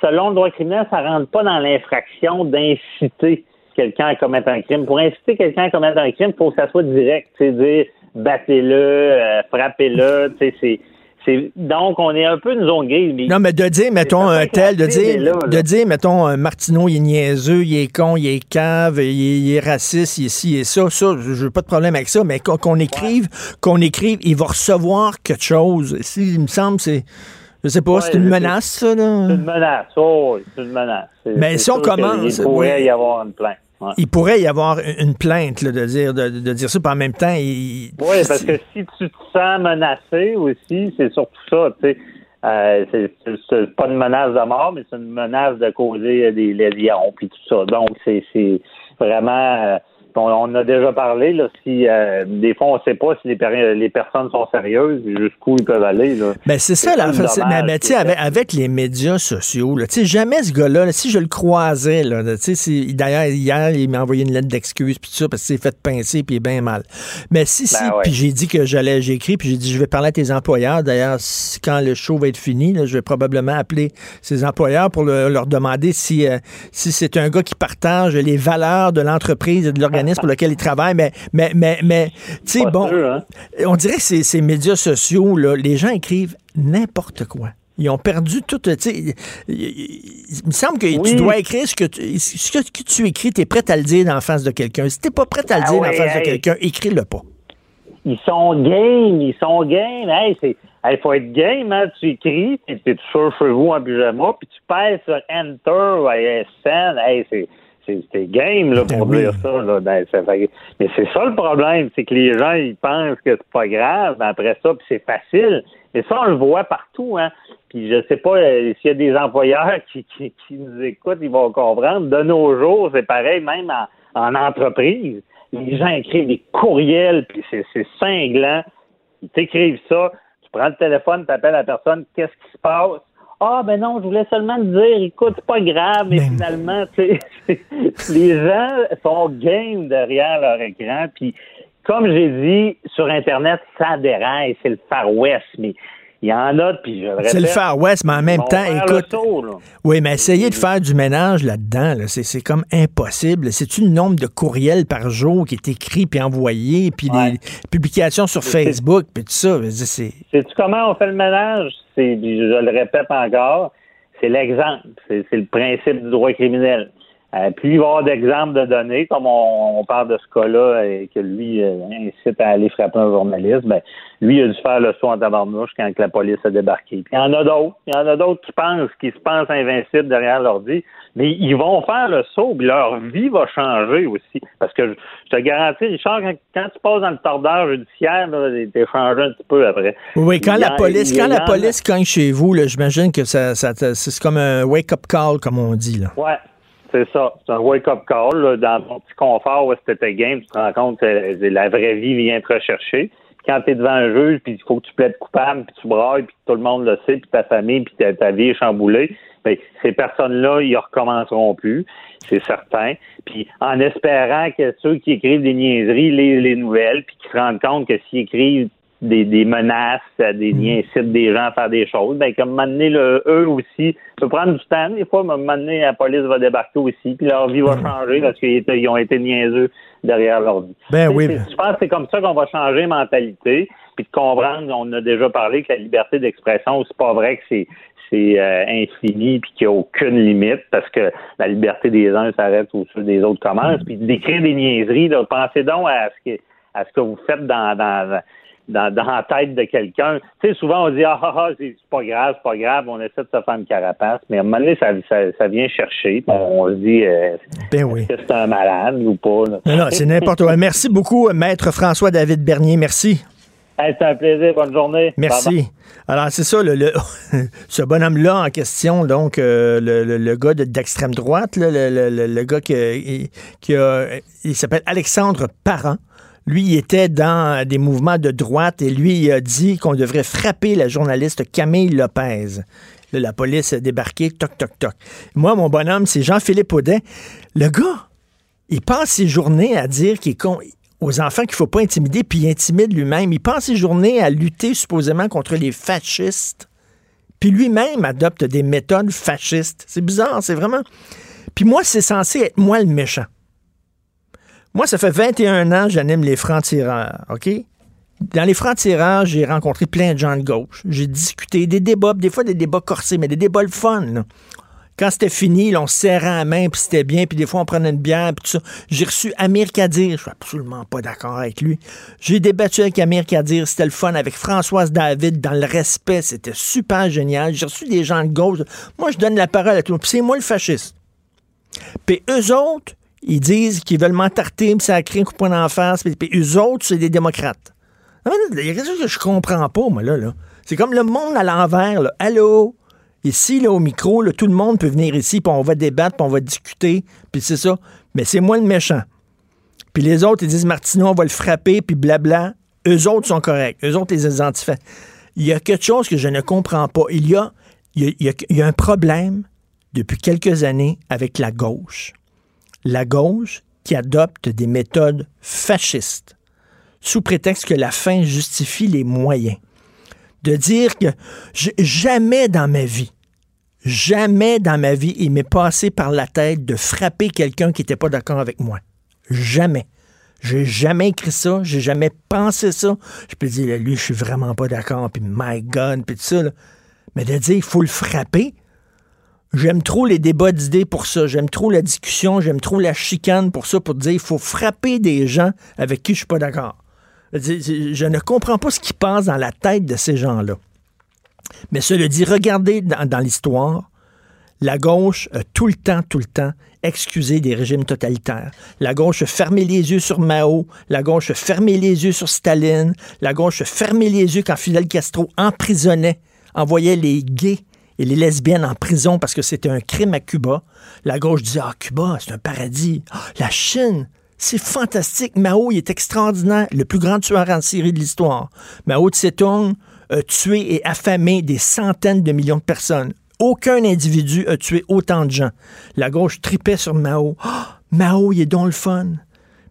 selon le droit criminel, ça rentre pas dans l'infraction d'inciter quelqu'un à commettre un crime. Pour inciter quelqu'un à commettre un crime, il faut que ça soit direct. Sais, dire battez-le, euh, frappez-le. C'est, c'est, donc, on est un peu une zone grise. Non, mais de dire, mettons, un que tel, de dire, est là, là. de dire, mettons, un Martineau, il est niaiseux, il est con, il est cave, il est, il est raciste, il est ci, il est ça, ça, je veux pas de problème avec ça, mais qu'on écrive, qu'on écrive, il va recevoir quelque chose. Si, il me semble, c'est, je sais pas, Ouais, c'est une c'est- menace, ça, là. C'est une menace. Oh, oui, c'est une menace. C'est- Mais c'est si on commence, pourrait oui. y avoir une plainte. Ouais. Il pourrait y avoir une plainte, là, de dire, de, de dire ça, puis en même temps, il... Oui, parce que si tu te sens menacé aussi, c'est surtout ça, tu sais. Euh, c'est- pas une menace de mort, mais c'est une menace de causer des lésions puis tout ça. Donc, c'est c'est vraiment euh, on, a déjà parlé, là, si euh, des fois on sait pas si les, per- les personnes sont sérieuses, jusqu'où ils peuvent aller. Là. Ben c'est ça, là. dommage mais, mais, tu sais, qui est avec, les médias sociaux, là, jamais ce gars-là, là, si je le croisais, là, d'ailleurs, hier, il m'a envoyé une lettre d'excuse, puis tout ça, parce qu'il s'est fait pincer, puis il est bien mal. Mais si, si, Ben ouais. puis j'ai dit que j'allais, j'ai écrit, puis j'ai dit, je vais parler à tes employeurs. D'ailleurs, quand le show va être fini, là, je vais probablement appeler ses employeurs pour le- leur demander si, euh, si c'est un gars qui partage les valeurs de l'entreprise et de pour lequel il travaille. Mais, mais, mais, mais tu sais, bon, sûr, hein? on dirait que ces, ces médias sociaux, là, les gens écrivent n'importe quoi. Ils ont perdu tout. tu Il, il me semble que tu dois écrire ce que tu, ce que tu écris, tu es prêt à le dire la face de quelqu'un. Si tu pas prêt à le Ah dire ouais, la face de quelqu'un, écris-le pas. ils sont game, ils sont game. Hey, c'est, hey, faut être game, hein. Tu écris, puis t'es sûr chez vous en pyjama, puis tu pèses sur Enter ou SN. Hey, c'est, c'est, c'est game, là, pour Ben oui. dire ça, là. Ben, ça fait- mais c'est ça le problème, c'est que les gens, ils pensent que c'est pas grave, mais après ça, puis c'est facile. Mais ça, on le voit partout, hein. Puis je sais pas euh, s'il y a des employeurs qui, qui, qui nous écoutent, ils vont comprendre. De nos jours, c'est pareil, même en, en entreprise. Les gens écrivent des courriels, puis c'est, c'est cinglant. Ils t'écrivent ça, tu prends le téléphone, tu appelles la personne, qu'est-ce qui se passe? Ah, ben non, je voulais seulement te dire, écoute, c'est pas grave, mais Mais- finalement, tu sais, les gens sont game derrière leur écran, puis comme j'ai dit, sur Internet, ça déraille, c'est le Far West, mais il y en a, puis je le répète. C'est le Far West, mais en même temps, écoute. là. Oui, mais essayer de faire du ménage là-dedans, là, c'est, c'est comme impossible. C'est-tu le nombre de courriels par jour qui est écrit puis envoyé, puis Ouais. les publications sur Facebook, puis tout ça? C'est... Sais-tu comment on fait le ménage? Je le répète encore, c'est l'exemple. C'est, c'est le principe du droit criminel. Euh, plus il va y avoir d'exemples de données, comme on, on parle de ce cas-là, et que lui euh, incite à aller frapper un journaliste, ben, lui il a dû faire le saut en tabarnouche quand la police a débarqué. Puis il y en a d'autres. Il y en a d'autres qui pensent, qui se pensent invincibles derrière l'ordi, mais ils vont faire le saut, puis leur vie va changer aussi. Parce que je, je te garantis, Richard, quand, quand tu passes dans le tordeur judiciaire, t'es changé un petit peu après. Oui, quand Il la police, quand la police cogne chez vous, là, j'imagine que ça, ça c'est comme un wake-up call, comme on dit. Là. Ouais, c'est ça. C'est un wake-up call. là. dans ton petit confort où c'était game, tu te rends compte que la vraie vie vient te rechercher. Quand tu es devant un juge, puis il faut que tu plaides coupable, puis tu brailles, puis tout le monde le sait, puis ta famille, puis ta, ta vie est chamboulée, ben, ces personnes-là, ils recommenceront plus, c'est certain. Puis en espérant que ceux qui écrivent des niaiseries lisent les nouvelles, puis qu'ils se rendent compte que s'ils écrivent des, des menaces, euh, des Mm. ils incitent des gens à faire des choses, ben comme m'amener le eux aussi, ça peut prendre du temps, des fois, m'amener la police va débarquer aussi, puis leur vie va changer parce qu'ils ont été niaiseux derrière l'ordi. Ben oui. Je pense que c'est comme ça qu'on va changer mentalité, puis de comprendre, on a déjà parlé que la liberté d'expression, c'est pas vrai que c'est c'est euh, infini puis qu'il n'y a aucune limite parce que la liberté des uns s'arrête où ceux des autres commence. Puis d'écrire des niaiseries, pensez donc à ce que à ce que vous faites dans, dans dans, la tête de quelqu'un. Tu sais, souvent, on dit, ah, ah, ah c'est pas grave, c'est pas grave, on essaie de se faire une carapace, mais à un moment donné, ça, ça, vient chercher, on, se dit, euh, ben oui. est-ce que c'est un malade ou pas? Non, non, c'est n'importe quoi. Merci beaucoup, Maître François-David Bernier. Merci. c'est un plaisir. Bonne journée. Merci. Alors, c'est ça, le, ce bonhomme-là en question, donc, euh, le, le, gars d'extrême droite, le, gars qui, qui a, il s'appelle Alexandre Parent. Lui, il était dans des mouvements de droite et lui, il a dit qu'on devrait frapper la journaliste Camille Lopez. la police a débarqué, toc, toc, toc. Moi, mon bonhomme, c'est Jean-Philippe Audet. Le gars, il passe ses journées à dire qu'il est aux enfants qu'il ne faut pas intimider, puis il intimide lui-même. Il passe ses journées à lutter supposément contre les fascistes, puis lui-même adopte des méthodes fascistes. C'est bizarre, c'est vraiment... Puis moi, c'est censé être moi le méchant. Moi, ça fait 21 ans que j'anime les francs-tireurs, OK? Dans les francs-tireurs, j'ai rencontré plein de gens de gauche. J'ai discuté des débats, des fois des débats corsés, mais des débats le fun. Quand c'était fini, on se serrait la main, puis c'était bien, puis des fois on prenait une bière, puis tout ça. J'ai reçu Amir Kadir, je suis absolument pas d'accord avec lui. J'ai débattu avec Amir Kadir, c'était le fun, avec Françoise David, dans le respect, c'était super génial. J'ai reçu des gens de gauche. Moi, je donne la parole à tout le monde, c'est moi le fasciste. Puis eux autres, ils disent qu'ils veulent m'entarter, puis ça a créé un coup de poing d'en face. Puis, eux autres, c'est des démocrates. Il y a quelque chose que je comprends pas, moi, là. là. C'est comme le monde à l'envers. Là. Allô? Ici, là, au micro, là, tout le monde peut venir ici, puis on va débattre, puis on va discuter, puis c'est ça. Mais c'est moi le méchant. Puis les autres, ils disent Martineau, on va le frapper, puis blabla. Eux autres sont corrects. Eux autres, les identifient. Il y a quelque chose que je ne comprends pas. Il y a, il y a un problème depuis quelques années avec la gauche la gauche qui adopte des méthodes fascistes sous prétexte que la fin justifie les moyens. De dire que jamais dans ma vie, jamais dans ma vie, il m'est passé par la tête de frapper quelqu'un qui n'était pas d'accord avec moi. Jamais. J'ai jamais écrit ça, j'ai jamais pensé ça. Je peux dire, lui, je suis vraiment pas d'accord, puis my God, puis tout ça. Mais de dire, il faut le frapper, J'aime trop les débats d'idées pour ça. J'aime trop la discussion. J'aime trop la chicane pour ça, pour dire il faut frapper des gens avec qui je suis pas d'accord. Je ne comprends pas ce qui passe dans la tête de ces gens-là. Mais cela dit, regardez dans, l'histoire, la gauche a tout le temps, tout le temps excusé des régimes totalitaires. La gauche a fermé les yeux sur Mao, la gauche a fermé les yeux sur Staline, la gauche a fermé les yeux quand Fidel Castro emprisonnait, envoyait les gays les lesbiennes en prison parce que c'était un crime à Cuba. La gauche disait Ah, Cuba, c'est un paradis. Ah, la Chine, c'est fantastique. Mao, il est extraordinaire, le plus grand tueur en série de l'histoire. Mao Tse-tung a tué et affamé des centaines de millions de personnes. Aucun individu a tué autant de gens. La gauche tripait sur Mao. Ah, Mao, il est donc le fun.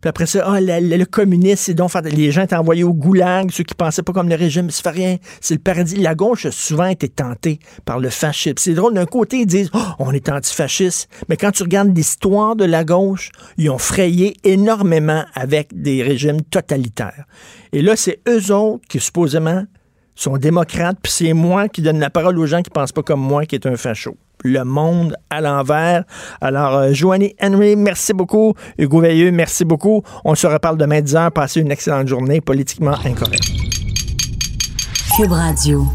Puis après ça, ah, le, communisme, c'est donc les gens étaient envoyés au goulag, ceux qui pensaient pas comme le régime, ça fait rien, c'est le paradis. La gauche a souvent été tentée par le fascisme. C'est drôle, d'un côté, ils disent, oh, on est antifasciste, mais quand tu regardes l'histoire de la gauche, ils ont frayé énormément avec des régimes totalitaires. Et là, c'est eux autres qui, supposément, sont démocrates, puis c'est moi qui donne la parole aux gens qui pensent pas comme moi, qui est un facho le monde à l'envers. Alors, euh, Joanie Henry, merci beaucoup. Hugo Veilleux, merci beaucoup. On se reparle demain 10h. Passez une excellente journée politiquement incorrecte. Cube Radio.